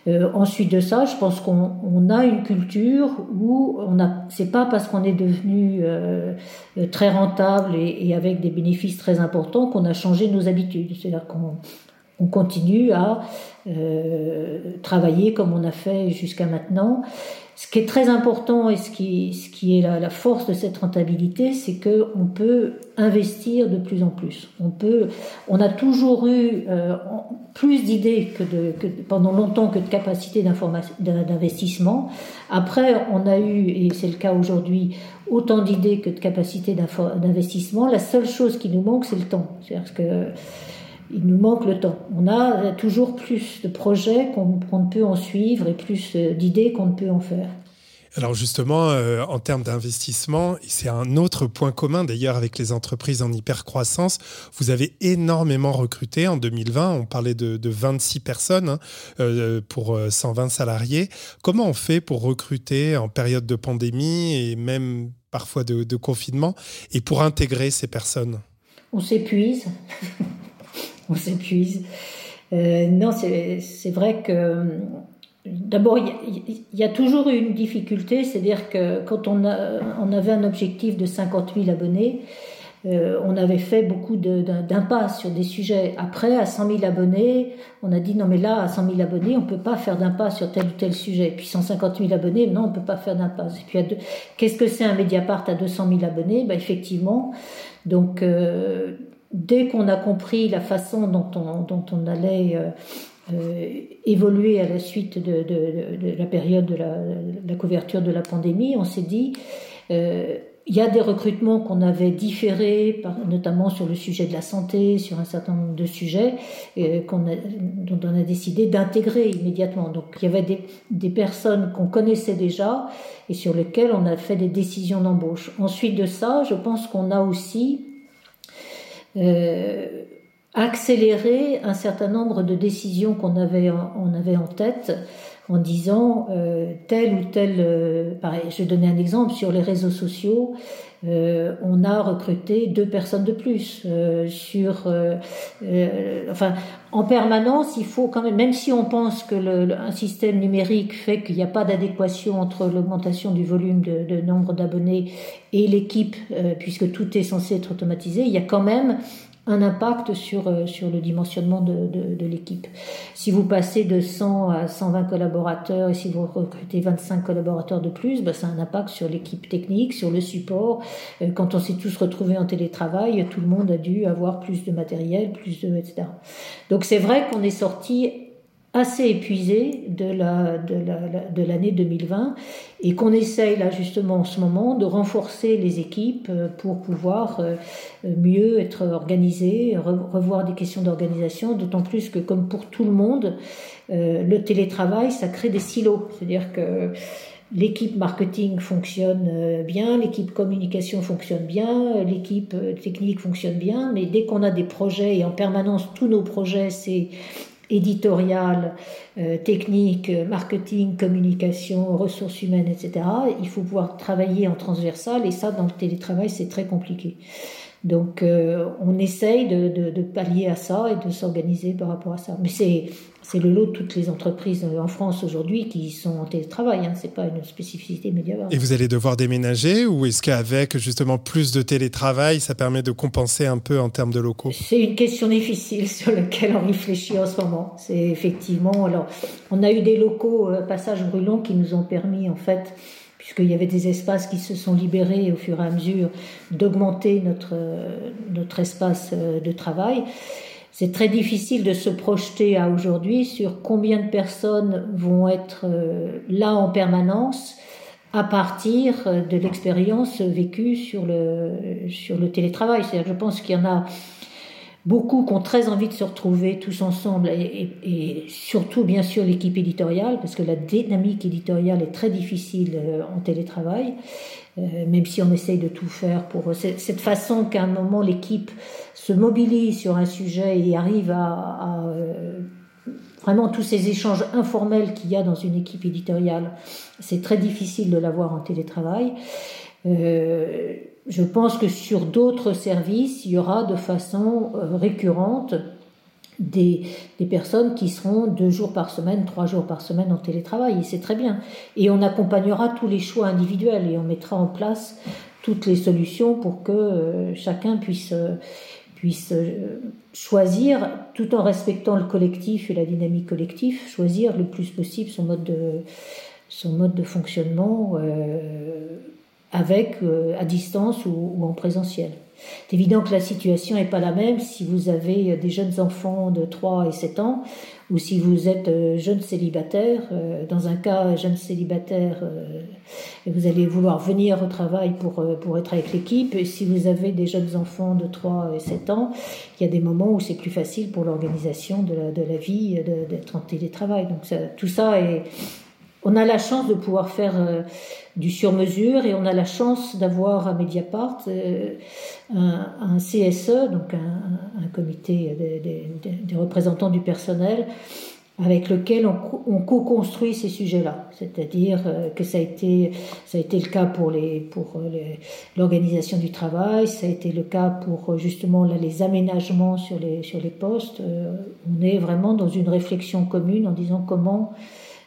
E: Euh, ensuite de ça, je pense qu'on on a une culture où on a, c'est pas parce qu'on est devenu euh, très rentable et, et, avec des bénéfices très importants qu'on a changé nos habitudes. C'est-à-dire qu'on on continue à euh, travailler comme on a fait jusqu'à maintenant. Ce qui est très important et ce qui, ce qui est la, force de cette rentabilité, c'est que on peut investir de plus en plus. On peut, on a toujours eu euh, plus d'idées que, de, que pendant longtemps que de capacités d'investissement. Après, on a eu, et c'est le cas aujourd'hui, autant d'idées que de capacités d'investissement. La seule chose qui nous manque, c'est le temps. C'est-à-dire que il nous manque le temps. On a toujours plus de projets qu'on ne peut en suivre et plus euh, d'idées qu'on ne peut en faire.
C: Alors justement, euh, en termes d'investissement, c'est un autre point commun d'ailleurs avec les entreprises en hypercroissance. Vous avez énormément recruté en 2020. On parlait de, 26 personnes hein, euh, pour 120 salariés. Comment on fait pour recruter en période de pandémie et même parfois de, de confinement et pour intégrer ces personnes?
E: On s'épuise. <laughs> on s'épuise. Euh, non, c'est vrai que d'abord, il y, a toujours eu une difficulté, c'est-à-dire que quand on, avait un objectif de 50 000 abonnés, euh, on avait fait beaucoup d'impasses sur des sujets. Après, à 100 000 abonnés, on a dit non mais là, à 100 000 abonnés, on peut pas faire d'impasse sur tel ou tel sujet. Puis 150 000 abonnés, non, on peut pas faire d'impasse. Et puis, qu'est-ce que c'est un Mediapart à 200 000 abonnés? Ben, Effectivement, donc... Euh, dès qu'on a compris la façon dont on, dont on allait euh, euh, évoluer à la suite de, de, la période de la, couverture de la pandémie, on s'est dit, euh, il y a des recrutements qu'on avait différés, notamment sur le sujet de la santé, sur un certain nombre de sujets, qu'on a, dont on a décidé d'intégrer immédiatement. Donc il y avait des, des personnes qu'on connaissait déjà et sur lesquelles on a fait des décisions d'embauche. Ensuite de ça, je pense qu'on a aussi euh, accélérer un certain nombre de décisions qu'on avait, on avait en tête en disant euh, tel ou tel, euh, pareil, je donner un exemple, sur les réseaux sociaux, euh, on a recruté deux personnes de plus. Euh, sur, euh, enfin, en permanence, il faut quand même, même si on pense que le, un système numérique fait qu'il n'y a pas d'adéquation entre l'augmentation du volume de, de nombre d'abonnés et l'équipe, puisque tout est censé être automatisé, il y a quand même un impact sur, euh, sur le dimensionnement de, de, de l'équipe. Si vous passez de 100 à 120 collaborateurs et si vous recrutez 25 collaborateurs de plus, bah, ça a un impact sur l'équipe technique, sur le support. Euh, quand on s'est tous retrouvés en télétravail, tout le monde a dû avoir plus de matériel, plus de, etc. Donc c'est vrai qu'on est sorti assez épuisé de la de l'année 2020 et qu'on essaye là justement en ce moment de renforcer les équipes euh, pour pouvoir euh, mieux être organisé, revoir des questions d'organisation, d'autant plus que comme pour tout le monde, euh, le télétravail ça crée des silos, c'est-à-dire que l'équipe marketing fonctionne bien, l'équipe communication fonctionne bien, l'équipe technique fonctionne bien, mais dès qu'on a des projets et en permanence tous nos projets c'est éditorial, euh, technique, marketing, communication, ressources humaines, etc. Il faut pouvoir travailler en transversal et ça, dans le télétravail, c'est très compliqué. Donc, euh, on essaye de, de, de, pallier à ça et de s'organiser par rapport à ça. Mais c'est c'est le lot de toutes les entreprises en France aujourd'hui qui sont en télétravail. Hein. C'est pas une spécificité médiatique.
C: Et vous allez devoir déménager ou est-ce qu'avec justement plus de télétravail, ça permet de compenser un peu en termes de locaux?
E: C'est une question difficile <laughs> sur laquelle on réfléchit en ce moment. C'est effectivement. Alors, on a eu des locaux euh, passage brûlant qui nous ont permis en fait puisqu'il y avait des espaces qui se sont libérés au fur et à mesure d'augmenter notre, euh, notre espace euh, de travail c'est très difficile de se projeter à aujourd'hui sur combien de personnes vont être euh, là en permanence à partir euh, de l'expérience vécue sur le, sur le télétravail. C'est-à-dire je pense qu'il y en a beaucoup qui ont très envie de se retrouver tous ensemble et, surtout bien sûr l'équipe éditoriale parce que la dynamique éditoriale est très difficile euh, en télétravail. Même si on essaye de tout faire pour cette façon qu'à un moment l'équipe se mobilise sur un sujet et arrive à, euh, vraiment tous ces échanges informels qu'il y a dans une équipe éditoriale, c'est très difficile de l'avoir en télétravail. Euh, je pense que sur d'autres services, il y aura de façon euh, récurrente des, des, personnes qui seront deux jours par semaine, trois jours par semaine en télétravail, et c'est très bien. Et on accompagnera tous les choix individuels et on mettra en place toutes les solutions pour que chacun puisse, puisse euh, choisir, tout en respectant le collectif et la dynamique collective, choisir le plus possible son mode de, son mode de fonctionnement avec, à distance ou, ou en présentiel. C'est évident que la situation n'est pas la même si vous avez des jeunes enfants de 3 et 7 ans ou si vous êtes euh, jeune célibataire. Euh, dans un cas, jeune célibataire, euh, vous allez vouloir venir au travail pour, pour être avec l'équipe. Et si vous avez des jeunes enfants de 3 et 7 ans, il y a des moments où c'est plus facile pour l'organisation de la, de la vie d'être en télétravail. Donc ça, tout ça est... On a la chance de pouvoir faire du sur-mesure et on a la chance d'avoir à Mediapart euh, un, CSE, donc un, comité des, représentants du personnel, avec lequel on, on co-construit ces sujets-là. C'est-à-dire euh, que ça a été ça a été le cas pour les pour l'organisation du travail, ça a été le cas pour justement là, les aménagements sur les sur les postes. Euh, on est vraiment dans une réflexion commune en disant comment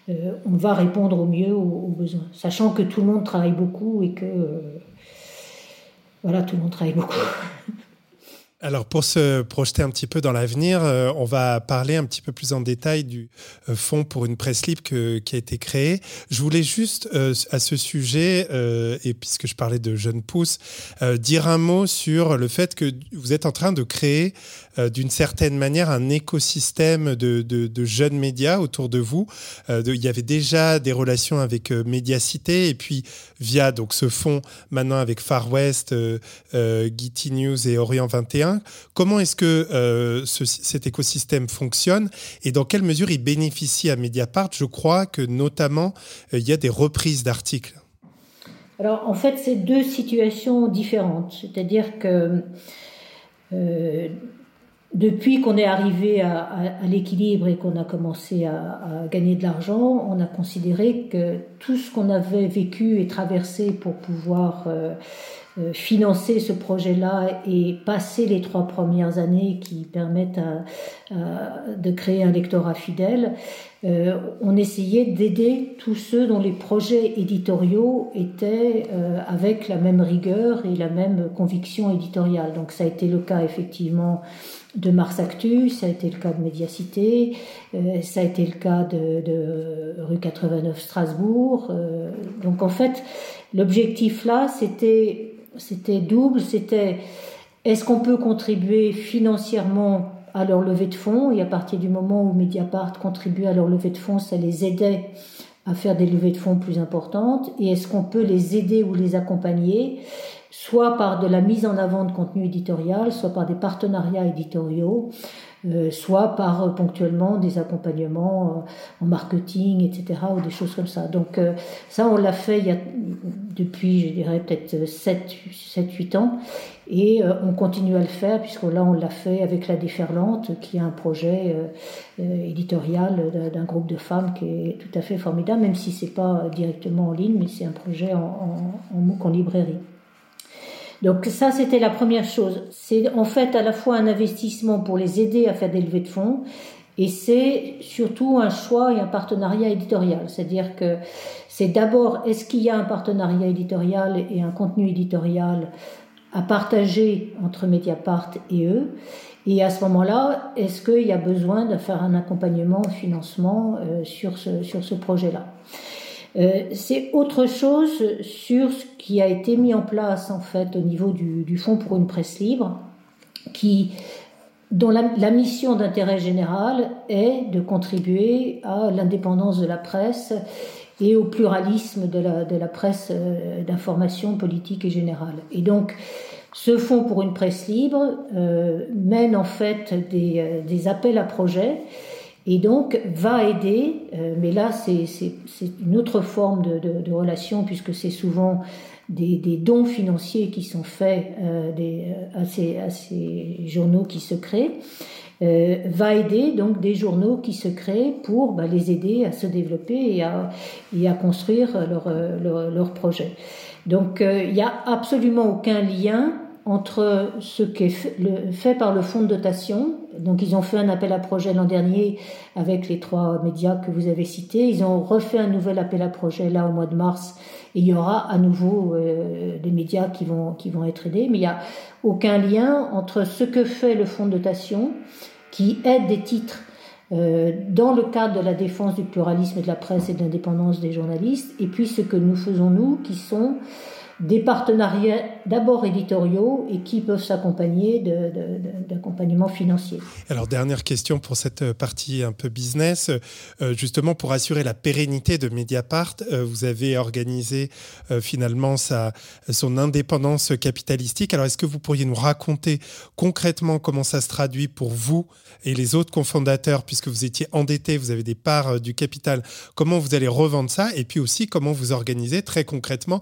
E: euh, on va répondre au mieux aux, besoins, sachant que tout le monde travaille beaucoup et que euh, voilà, tout le monde travaille beaucoup. <laughs>
C: Alors pour se projeter un petit peu dans l'avenir, euh, on va parler un petit peu plus en détail du euh, fonds pour une presse libre qui a été créé. Je voulais juste euh, à ce sujet, et puisque je parlais de jeunes pousses, dire un mot sur le fait que vous êtes en train de créer euh, d'une certaine manière un écosystème de, jeunes médias autour de vous. De, il y avait déjà des relations avec Médiacité et puis via donc ce fonds maintenant avec Far West, Getty News et Orient 21 Comment est-ce que euh, ce, cet écosystème fonctionne et dans quelle mesure il bénéficie à Mediapart? Je crois que notamment, euh, il y a des reprises d'articles.
E: Alors en fait, c'est deux situations différentes. C'est-à-dire que euh, depuis qu'on est arrivé à, à, à l'équilibre et qu'on a commencé à, à gagner de l'argent, on a considéré que tout ce qu'on avait vécu et traversé pour pouvoir euh, euh, financer ce projet-là et passer les trois premières années qui permettent de créer un lectorat fidèle, euh, on essayait d'aider tous ceux dont les projets éditoriaux étaient euh, avec la même rigueur et la même conviction éditoriale. Donc ça a été le cas effectivement de Mars Actu, ça a été le cas de Médiacité, euh, ça a été le cas de, rue 89 Strasbourg. Euh, donc en fait, l'objectif là, c'était c'était double, c'était est-ce qu'on peut contribuer financièrement à leur levée de fonds et à partir du moment où Mediapart contribuait à leur levée de fonds, ça les aidait à faire des levées de fonds plus importantes et est-ce qu'on peut les aider ou les accompagner soit par de la mise en avant de contenu éditorial, soit par des partenariats éditoriaux, euh, soit par euh, ponctuellement des accompagnements euh, en marketing, etc., ou des choses comme ça. Donc ça, on l'a fait il y a, depuis, je dirais, peut-être 7-8 ans, et on continue à le faire, puisque là, on l'a fait avec La Déferlante, qui est un projet éditorial d'un groupe de femmes qui est tout à fait formidable, même si c'est pas directement en ligne, mais c'est un projet en, en, en MOOC en librairie. Donc ça, c'était la première chose. C'est en fait à la fois un investissement pour les aider à faire des levées de fonds, et c'est surtout un choix et un partenariat éditorial. C'est-à-dire que c'est d'abord, est-ce qu'il y a un partenariat éditorial et un contenu éditorial à partager entre Mediapart et eux? Et à ce moment-là, est-ce qu'il y a besoin de faire un accompagnement, un financement euh, sur ce, sur ce projet-là? Euh, c'est autre chose sur ce qui a été mis en place en fait au niveau du, Fonds pour une presse libre, qui dont la, mission d'intérêt général est de contribuer à l'indépendance de la presse et au pluralisme de la, presse euh, d'information politique et générale. Et donc, ce fonds pour une presse libre euh, mène en fait des appels à projets et donc va aider, euh, mais là c'est une autre forme de, de, de relation puisque c'est souvent des, des, dons financiers qui sont faits euh, des, à, ces, à, ces, journaux qui se créent, euh, va aider donc des journaux qui se créent pour bah, les aider à se développer et à, et à construire leur, leur, leur projet. Donc euh, il n'y a absolument aucun lien entre ce qui est fait, par le fonds de dotation. Donc ils ont fait un appel à projet l'an dernier avec les trois médias que vous avez cités. Ils ont refait un nouvel appel à projet là au mois de mars. Et il y aura à nouveau euh, des médias qui vont, qui vont être aidés. Mais il n'y a aucun lien entre ce que fait le fonds de dotation qui aide des titres euh, dans le cadre de la défense du pluralisme de la presse et de l'indépendance des journalistes, et puis ce que nous faisons nous, qui sont des partenariats d'abord éditoriaux et qui peuvent s'accompagner d'accompagnement financier.
C: Alors dernière question pour cette partie un peu business, euh, justement pour assurer la pérennité de Mediapart, euh, vous avez organisé euh, finalement sa, son indépendance capitalistique. Alors est-ce que vous pourriez nous raconter concrètement comment ça se traduit pour vous et les autres cofondateurs, puisque vous étiez endettés, vous avez des parts du capital, comment vous allez revendre ça? Et puis aussi comment vous organisez très concrètement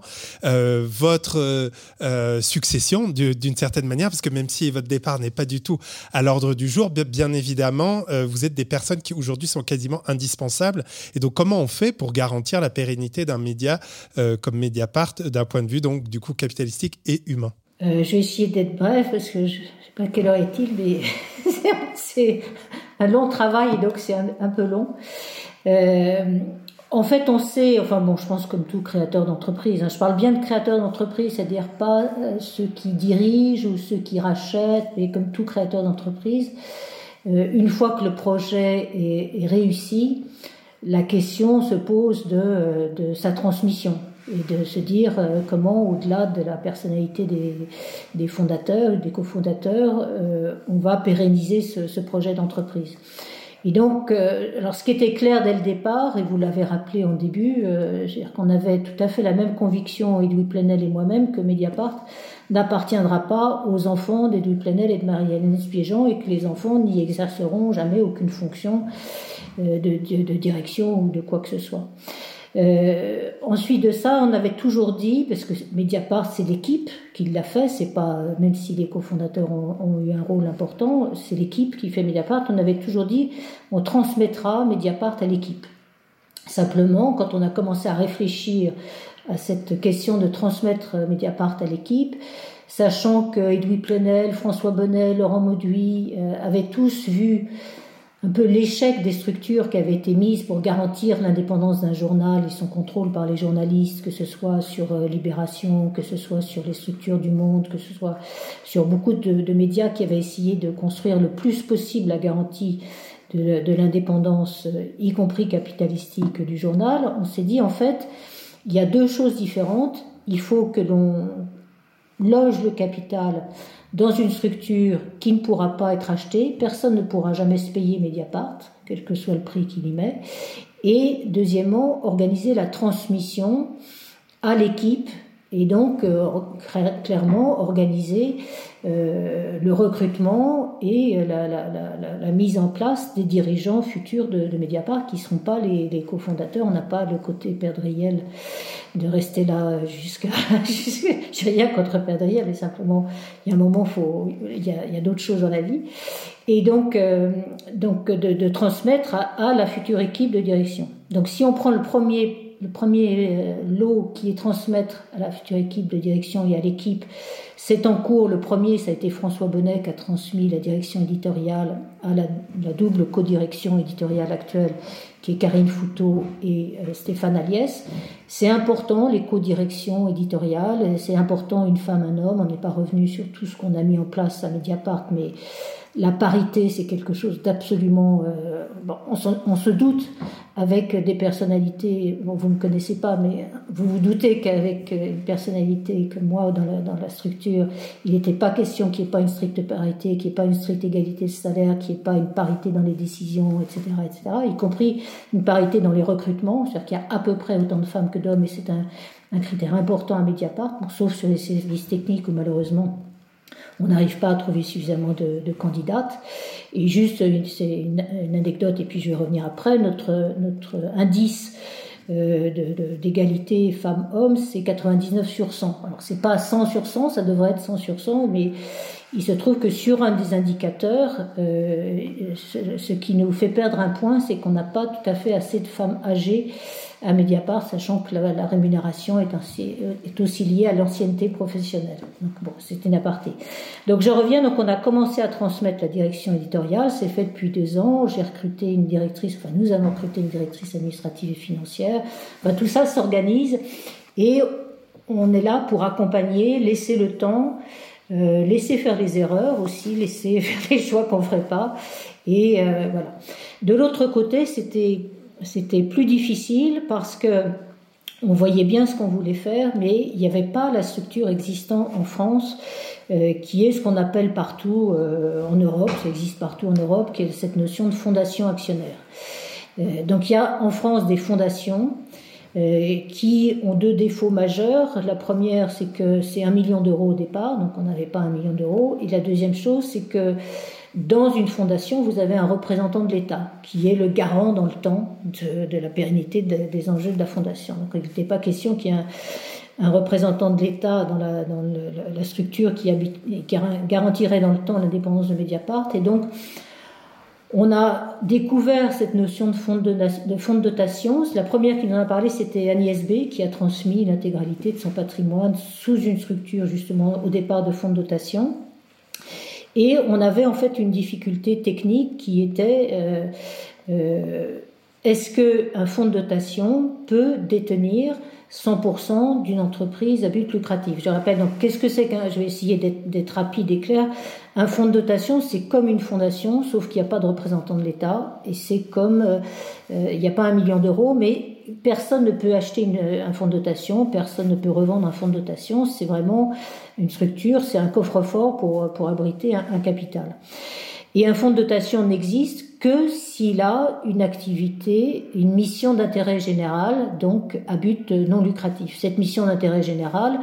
C: votre euh, euh, succession d'une certaine manière, parce que même si votre départ n'est pas du tout à l'ordre du jour, bien évidemment, euh, vous êtes des personnes qui aujourd'hui sont quasiment indispensables. Et donc, comment on fait pour garantir la pérennité d'un média comme Mediapart d'un point de vue donc du coup capitalistique et humain?
E: Je vais essayer d'être bref parce que je ne sais pas quelle heure est-il, mais <laughs> c'est un long travail donc c'est un, peu long. Euh, en fait, on sait, enfin bon, je pense comme tout créateur d'entreprise, hein, je parle bien de créateur d'entreprise, c'est-à-dire pas euh, ceux qui dirigent ou ceux qui rachètent, mais comme tout créateur d'entreprise, euh, une fois que le projet est, réussi, la question se pose de, euh, sa transmission et de se dire comment, au-delà de la personnalité des, des fondateurs, des cofondateurs, on va pérenniser ce projet d'entreprise. Et donc, euh, alors ce qui était clair dès le départ, et vous l'avez rappelé en début, euh, qu'on avait tout à fait la même conviction, Edoui Plenel et moi-même, que Mediapart n'appartiendra pas aux enfants d'Edoui Plenel et de Marie-Hélène Spiégeant et que les enfants n'y exerceront jamais aucune fonction euh, de, direction ou de quoi que ce soit. Euh, ensuite de ça, on avait toujours dit, parce que Mediapart, c'est l'équipe qui l'a fait, c'est pas, même si les cofondateurs ont, eu un rôle important, c'est l'équipe qui fait Mediapart, on avait toujours dit, on transmettra Mediapart à l'équipe. Simplement, quand on a commencé à réfléchir à cette question de transmettre Mediapart à l'équipe, sachant que Edoui Plenel, François Bonnet, Laurent Mauduit euh, avaient tous vu un peu l'échec des structures qui avaient été mises pour garantir l'indépendance d'un journal et son contrôle par les journalistes, que ce soit sur euh, Libération, que ce soit sur les structures du Monde, que ce soit sur beaucoup de, médias qui avaient essayé de construire le plus possible la garantie de, de l'indépendance, euh, y compris capitalistique, du journal. On s'est dit en fait, il y a deux choses différentes. Il faut que l'on loge le capital dans une structure qui ne pourra pas être achetée, personne ne pourra jamais se payer Mediapart, quel que soit le prix qu'il y met. Et deuxièmement, organiser la transmission à l'équipe et donc euh, clairement organiser euh, le recrutement et la, mise en place des dirigeants futurs de, de Mediapart qui ne seront pas les, cofondateurs. On n'a pas le côté perdriel de rester là jusqu'à. <laughs> Je n'ai rien contre perdriel, mais simplement, il y a un moment, faut, il y a, a d'autres choses dans la vie. Et donc, euh, donc de, transmettre à, la future équipe de direction. Donc, si on prend le premier le premier euh, lot qui est transmettre à la future équipe de direction et à l'équipe c'est en cours. Le premier, ça a été François Bonnet qui a transmis la direction éditoriale à la, double codirection éditoriale actuelle, qui est Karine Fouteau et euh, Stéphane Aliès. C'est important, les codirections éditoriales. C'est important, une femme, un homme. On n'est pas revenu sur tout ce qu'on a mis en place à Mediapart, mais la parité, c'est quelque chose d'absolument... Euh, bon, on, se, on, se, doute avec des personnalités, bon, vous ne me connaissez pas, mais vous vous doutez qu'avec une personnalité comme moi dans la, dans la structure, il n'était pas question qu'il n'y ait pas une stricte parité, qu'il n'y ait pas une stricte égalité de salaire, qu'il n'y ait pas une parité dans les décisions, etc., etc., y compris une parité dans les recrutements, c'est-à-dire qu'il y a à peu près autant de femmes que d'hommes, et c'est un, un, critère important à Mediapart, bon, sauf sur les services techniques où malheureusement on n'arrive pas à trouver suffisamment de, de candidates. Et juste, c'est une, une, anecdote, et puis je vais revenir après, notre, notre indice euh, d'égalité femmes-hommes, c'est 99 sur 100. Alors c'est pas 100 sur 100, ça devrait être 100 sur 100, mais il se trouve que sur un des indicateurs, euh, ce, ce, qui nous fait perdre un point, c'est qu'on n'a pas tout à fait assez de femmes âgées à Mediapart, sachant que la, rémunération est, ainsi, est, aussi liée à l'ancienneté professionnelle. Donc bon, c'est une aparté. Donc je reviens, donc on a commencé à transmettre la direction éditoriale, c'est fait depuis deux ans, j'ai recruté une directrice, enfin nous avons recruté une directrice administrative et financière, tout ça s'organise et on est là pour accompagner, laisser le temps, euh, laisser faire les erreurs aussi, laisser <laughs> faire les choix qu'on ferait pas. Et euh, voilà. De l'autre côté, c'était c'était plus difficile parce que on voyait bien ce qu'on voulait faire, mais il n'y avait pas la structure existante en France euh, qui est ce qu'on appelle partout euh, en Europe, ça existe partout en Europe, qui est cette notion de fondation actionnaire. Euh, donc il y a en France des fondations qui ont deux défauts majeurs. La première, c'est que c'est un million d'euros au départ, donc on n'avait pas un million d'euros. Et la deuxième chose, c'est que dans une fondation, vous avez un représentant de l'État qui est le garant dans le temps de, la pérennité de, des enjeux de la fondation. Donc il n'était pas question qu'il y ait un, représentant de l'État dans, la, structure qui, garantirait dans le temps l'indépendance de Mediapart. Et donc, on a découvert cette notion de fonds de, de, fonds de dotation. La première qui nous en a parlé, c'était Agnès B, qui a transmis l'intégralité de son patrimoine sous une structure, justement, au départ de fonds de dotation. Et on avait en fait une difficulté technique qui était euh, euh, est-ce qu'un fonds de dotation peut détenir 100% d'une entreprise à but lucratif? Je rappelle donc qu'est-ce que c'est qu'un, je vais essayer d'être rapide et clair. Un fonds de dotation, c'est comme une fondation, sauf qu'il n'y a pas de représentant de l'État et c'est comme, euh, il n'y a pas un million d'euros, mais personne ne peut acheter une, un fonds de dotation, personne ne peut revendre un fonds de dotation. C'est vraiment une structure, c'est un coffre-fort pour, pour abriter un, un capital. Et un fonds de dotation n'existe que s'il a une activité, une mission d'intérêt général, donc à but non lucratif. Cette mission d'intérêt général,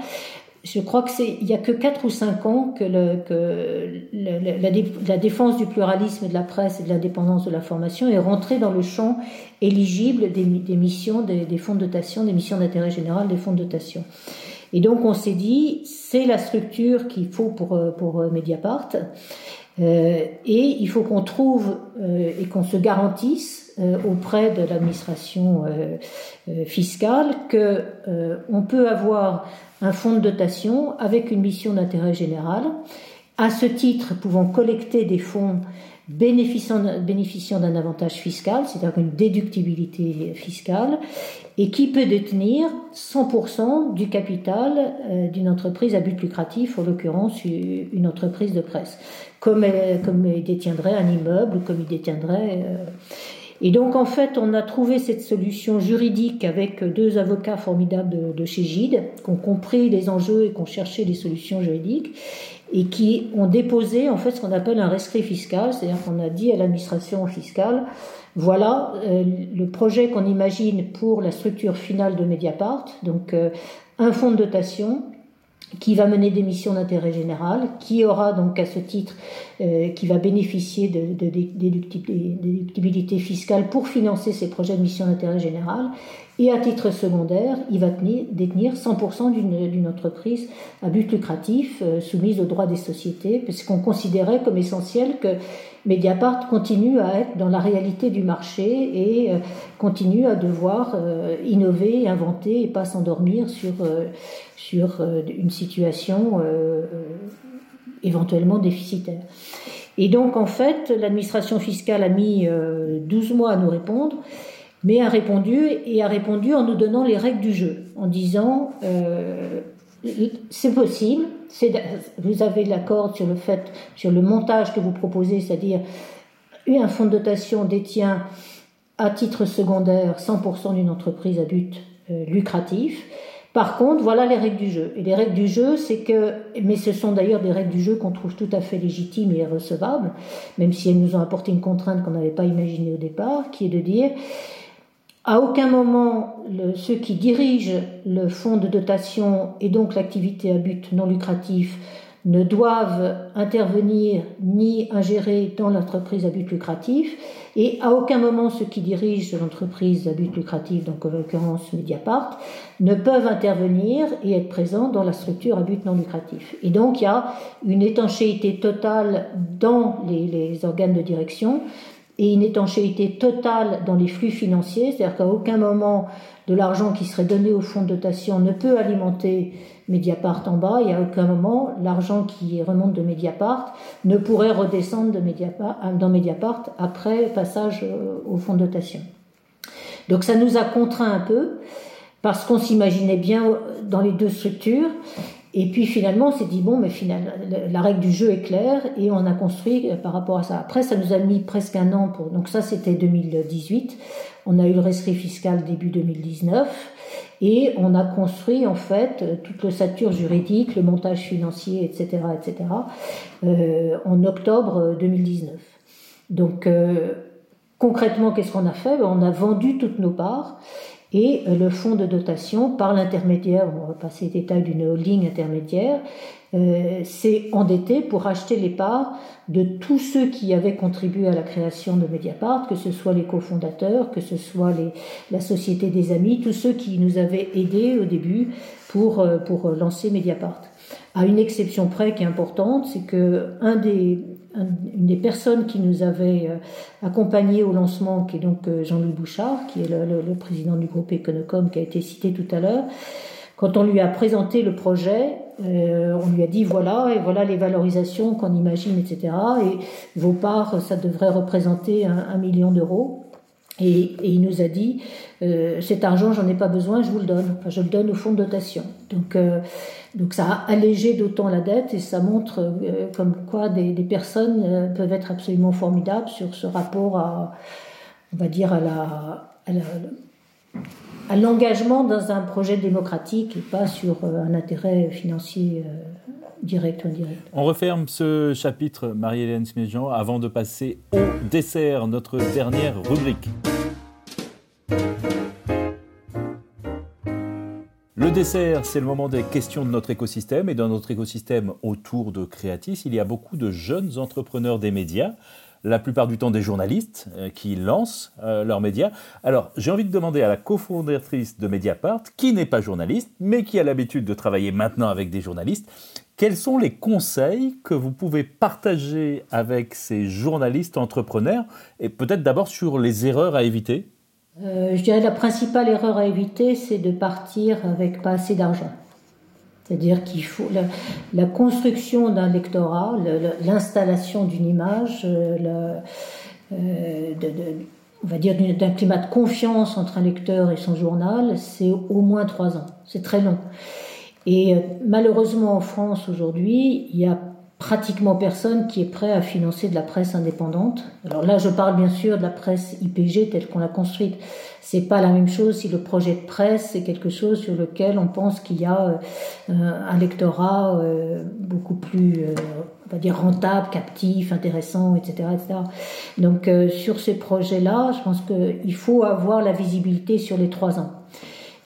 E: je crois que c'est il y a que quatre ou cinq ans que, le, que le, la, la, défense du pluralisme de la presse et de l'indépendance de la formation est rentrée dans le champ éligible des, des missions des, des, fonds de dotation, des missions d'intérêt général des fonds de dotation. Et donc on s'est dit c'est la structure qu'il faut pour pour Mediapart. Euh, et il faut qu'on trouve euh, et qu'on se garantisse euh, auprès de l'administration euh, euh, fiscale que on peut avoir un fonds de dotation avec une mission d'intérêt général, à ce titre pouvant collecter des fonds bénéficiant, d'un avantage fiscal, c'est-à-dire une déductibilité fiscale, et qui peut détenir 100% du capital euh, d'une entreprise à but lucratif, en l'occurrence une entreprise de presse, comme, elle, comme il détiendrait un immeuble, comme il détiendrait... Euh, Et donc en fait, on a trouvé cette solution juridique avec deux avocats formidables de, chez Gide, qui ont compris les enjeux et qui ont cherché des solutions juridiques et qui ont déposé en fait ce qu'on appelle un rescrit fiscal, c'est-à-dire qu'on a dit à l'administration fiscale, voilà euh, le projet qu'on imagine pour la structure finale de Mediapart, donc euh, un fonds de dotation qui va mener des missions d'intérêt général, qui aura donc à ce titre, euh, qui va bénéficier de, de, déductibilité fiscale pour financer ses projets de mission d'intérêt général, et à titre secondaire, il va tenir, détenir 100% d'une entreprise à but lucratif euh, soumise aux droits des sociétés, parce qu'on considérait comme essentiel que Mediapart continue à être dans la réalité du marché et euh, continue à devoir euh, innover, inventer et pas s'endormir sur, euh, sur une situation éventuellement déficitaire. Et donc en fait, l'administration fiscale a mis 12 mois à nous répondre, mais a répondu et a répondu en nous donnant les règles du jeu, en disant c'est possible, vous avez l'accord sur le fait, sur le montage que vous proposez, c'est-à-dire un fonds de dotation détient à titre secondaire 100% d'une entreprise à but euh, lucratif. Par contre, voilà les règles du jeu. Et les règles du jeu, c'est que, mais ce sont d'ailleurs des règles du jeu qu'on trouve tout à fait légitimes et recevables, même si elles nous ont apporté une contrainte qu'on n'avait pas imaginée au départ, qui est de dire, à aucun moment, ceux qui dirigent le fonds de dotation et donc l'activité à but non lucratif ne doivent intervenir ni ingérer dans l'entreprise à but lucratif et à aucun moment ceux qui dirigent l'entreprise à but lucratif, donc en l'occurrence Mediapart, ne peuvent intervenir et être présents dans la structure à but non lucratif. Et donc il y a une étanchéité totale dans les, les organes de direction et une étanchéité totale dans les flux financiers, c'est-à-dire qu'à aucun moment de l'argent qui serait donné au fonds de dotation ne peut alimenter Mediapart en bas, et à aucun moment l'argent qui remonte de Mediapart ne pourrait redescendre dans Mediapart après passage euh, au fonds de dotation. Donc ça nous a contraint un peu, parce qu'on s'imaginait bien dans les deux structures, et puis finalement, on s'est dit, bon, mais finalement, la règle du jeu est claire et on a construit euh, par rapport à ça. Après, ça nous a mis presque un an pour. Donc, ça, c'était 2018. On a eu le rescrit fiscal début 2019 et on a construit en fait euh, toute l'ossature juridique, le montage financier, etc., etc., euh, en octobre 2019. Donc, concrètement, qu'est-ce qu'on a fait? Ben, On a vendu toutes nos parts et euh, le fonds de dotation, par l'intermédiaire, on va passer les détails d'une holding intermédiaire, euh, s'est endetté pour acheter les parts de tous ceux qui avaient contribué à la création de Mediapart, que ce soit les cofondateurs, que ce soit les, la Société des Amis, tous ceux qui nous avaient aidés au début pour, euh, pour lancer Mediapart. À une exception près qui est importante, c'est que un des, une des personnes qui nous avait euh, accompagnés au lancement, qui est donc euh, Jean-Louis Bouchard, qui est le, président du groupe Econocom qui a été cité tout à l'heure, quand on lui a présenté le projet, euh, on lui a dit voilà, et voilà les valorisations qu'on imagine, etc. Et vos parts, ça devrait représenter un, million d'euros. Et, il nous a dit cet argent, j'en ai pas besoin, je vous le donne. Enfin, je le donne au fonds de dotation. Donc donc ça a allégé d'autant la dette et ça montre euh, comme quoi des, personnes euh, peuvent être absolument formidables sur ce rapport à, on va dire, à la, à l'engagement dans un projet démocratique et pas sur euh, un intérêt financier direct indirect.
F: On referme ce chapitre, Marie-Hélène Sméjean, avant de passer au dessert, notre dernière rubrique. Le dessert, c'est le moment des questions de notre écosystème. Et dans notre écosystème autour de Creatis, il y a beaucoup de jeunes entrepreneurs des médias, la plupart du temps des journalistes euh, qui lancent euh, leurs médias. Alors, j'ai envie de demander à la cofondatrice de Mediapart, qui n'est pas journaliste, mais qui a l'habitude de travailler maintenant avec des journalistes, quels sont les conseils que vous pouvez partager avec ces journalistes entrepreneurs et peut-être d'abord sur les erreurs à éviter?
E: Euh, je dirais la principale erreur à éviter, c'est de partir avec pas assez d'argent. C'est-à-dire qu'il faut la, construction d'un lectorat, l'installation d'une image, euh, euh, on va dire d'un climat de confiance entre un lecteur et son journal, c'est au moins trois ans. C'est très long. Et malheureusement en France aujourd'hui, il y a pratiquement personne qui est prêt à financer de la presse indépendante. Alors là, je parle bien sûr de la presse IPG telle qu'on l'a construite. C'est pas la même chose si le projet de presse c'est quelque chose sur lequel on pense qu'il y a euh, un lectorat euh, beaucoup plus, euh, on va dire rentable, captif, intéressant, etc., etc. Donc sur ces projets-là, je pense qu'il faut avoir la visibilité sur les trois ans.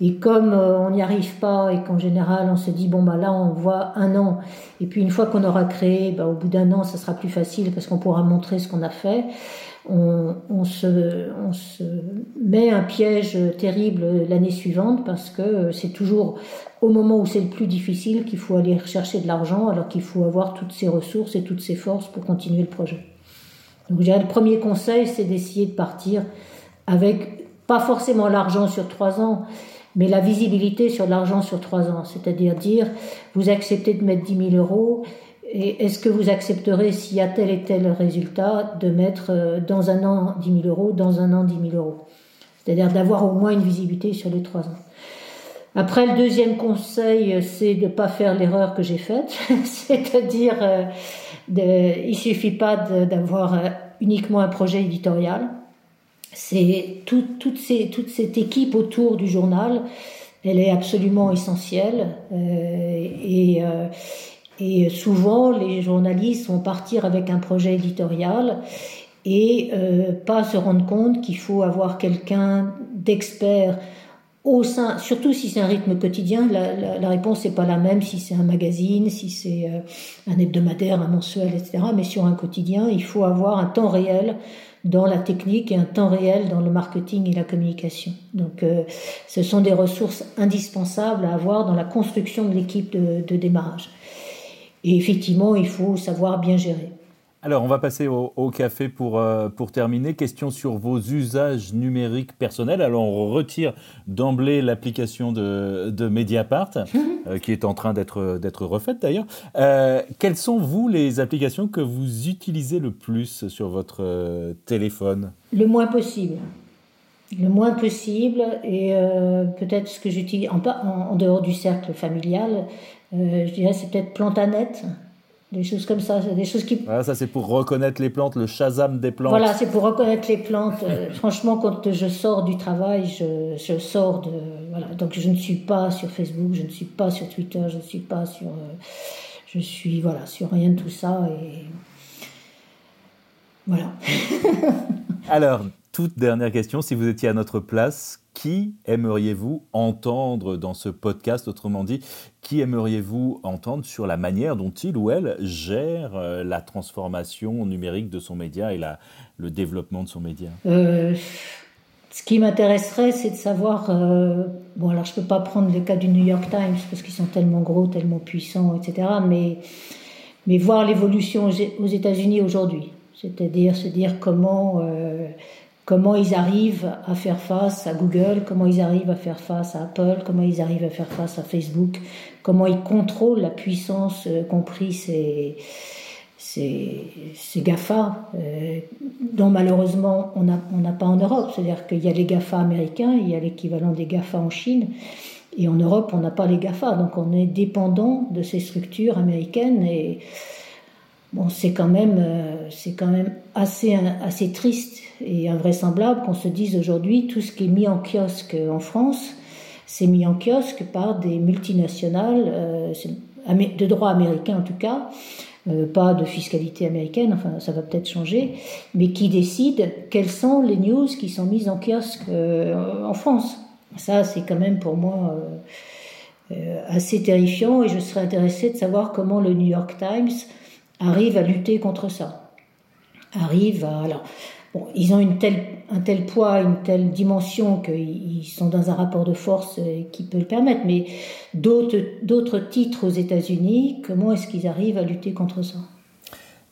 E: Et comme euh, on n'y arrive pas et qu'en général on se dit bon bah là on voit un an et puis une fois qu'on aura créé, bah, au bout d'un an ça sera plus facile parce qu'on pourra montrer ce qu'on a fait. On, on, se, on se met un piège terrible l'année suivante parce que c'est toujours au moment où c'est le plus difficile qu'il faut aller chercher de l'argent alors qu'il faut avoir toutes ses ressources et toutes ses forces pour continuer le projet. Donc je dirais le premier conseil c'est d'essayer de partir avec pas forcément l'argent sur trois ans, mais la visibilité sur l'argent sur trois ans, c'est-à-dire dire, vous acceptez de mettre 10 000 euros, et est-ce que vous accepterez, s'il y a tel et tel résultat, de mettre euh, dans un an 10 000 euros, dans un an 10 000 euros? C'est-à-dire d'avoir au moins une visibilité sur les trois ans. Après, le deuxième conseil, c'est de ne pas faire l'erreur que j'ai faite, <laughs> c'est-à-dire, euh, de, il suffit pas d'avoir euh, uniquement un projet éditorial c'est toute, toute cette équipe autour du journal, elle est absolument essentielle. Euh, et, euh, et souvent, les journalistes vont partir avec un projet éditorial et euh, pas se rendre compte qu'il faut avoir quelqu'un d'expert au sein, surtout si c'est un rythme quotidien, la, la, réponse n'est pas la même si c'est un magazine, si c'est un hebdomadaire, un mensuel, etc. Mais sur un quotidien, il faut avoir un temps réel dans la technique et un temps réel dans le marketing et la communication. Donc euh, ce sont des ressources indispensables à avoir dans la construction de l'équipe de, de démarrage. Et effectivement, il faut savoir bien gérer.
F: Alors, on va passer au, café pour, euh, pour terminer. Question sur vos usages numériques personnels. Alors, on retire d'emblée l'application de, de, Mediapart, <laughs> euh, qui est en train d'être, refaite d'ailleurs. Euh, quelles sont, vous, les applications que vous utilisez le plus sur votre téléphone?
E: Le moins possible. Le moins possible. Et peut-être ce que j'utilise en, en, dehors du cercle familial, je dirais c'est peut-être Plantanet des choses comme ça, des choses qui.
F: ça c'est pour reconnaître les plantes, le Shazam des plantes.
E: Voilà, c'est pour reconnaître les plantes. Euh, <laughs> franchement, quand je sors du travail, je, je, sors de. Voilà, donc je ne suis pas sur Facebook, je ne suis pas sur Twitter, je ne suis pas sur. Euh, je suis voilà sur rien de tout ça et voilà.
F: Alors, toute dernière question, si vous étiez à notre place, qui aimeriez-vous entendre dans ce podcast? Autrement dit, qui aimeriez-vous entendre sur la manière dont il ou elle gère euh, la transformation numérique de son média et le développement de son média?
E: Euh, Ce qui m'intéresserait, c'est de savoir. Euh, bon, alors je ne peux pas prendre le cas du New York Times parce qu'ils sont tellement gros, tellement puissants, etc. Mais voir l'évolution aux États-Unis aujourd'hui. C'est-à-dire se dire comment comment ils arrivent à faire face à Google, comment ils arrivent à faire face à Apple, comment ils arrivent à faire face à Facebook, comment ils contrôlent la puissance euh, compris ces, ces, ces GAFA, euh, dont malheureusement on n'a on pas en Europe. C'est-à-dire qu'il y a les GAFA américains, il y a l'équivalent des GAFA en Chine, et en Europe on n'a pas les GAFA, donc on est dépendant de ces structures américaines. Et bon, c'est quand même, euh, c'est quand même assez, assez triste et invraisemblable qu'on se dise aujourd'hui tout ce qui est mis en kiosque en France, c'est mis en kiosque par des multinationales euh, de droit américain en tout cas, euh, pas de fiscalité américaine, enfin ça va peut-être changer, mais qui décident quelles sont les news qui sont mises en kiosque en France. Ça, c'est quand même pour moi assez terrifiant et je serais intéressée de savoir comment le New York Times arrive à lutter contre ça. Arrive à. Alors, ils ont une un tel poids, une telle dimension qu'ils sont dans un rapport de force euh, qui peut le permettre, mais d'autres titres aux États-Unis, comment est-ce qu'ils arrivent à lutter contre ça?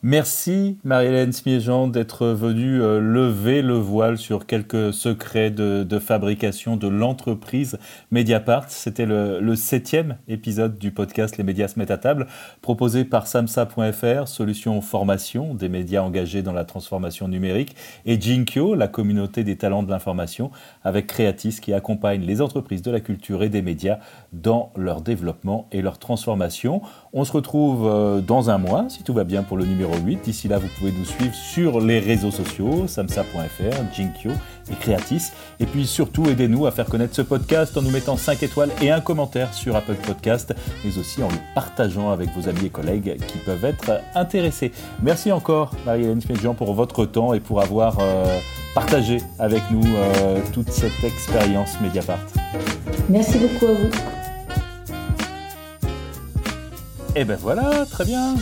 F: Merci Marie-Hélène Smiejean d'être venue euh, lever le voile sur quelques secrets de, fabrication de l'entreprise Mediapart. C'était le, septième épisode du podcast Les médias se mettent à table, proposé par samsa.fr, solution formation des médias engagés dans la transformation numérique, et Jinkyo, la communauté des talents de l'information, avec Creatis qui accompagne les entreprises de la culture et des médias dans leur développement et leur transformation. On se retrouve euh, dans un mois, si tout va bien, pour le numéro 8. D'ici là, vous pouvez nous suivre sur les réseaux sociaux, samsa.fr, Jinkyo et Creatis. Et puis surtout, aidez-nous à faire connaître ce podcast en nous mettant 5 étoiles et un commentaire sur Apple Podcast, mais aussi en le partageant avec vos amis et collègues qui peuvent être intéressés. Merci encore, Marie-Hélène Smedjian, pour votre temps et pour avoir euh, partagé avec nous euh, toute cette expérience Mediapart.
E: Merci beaucoup à vous.
F: Et ben voilà, très bien.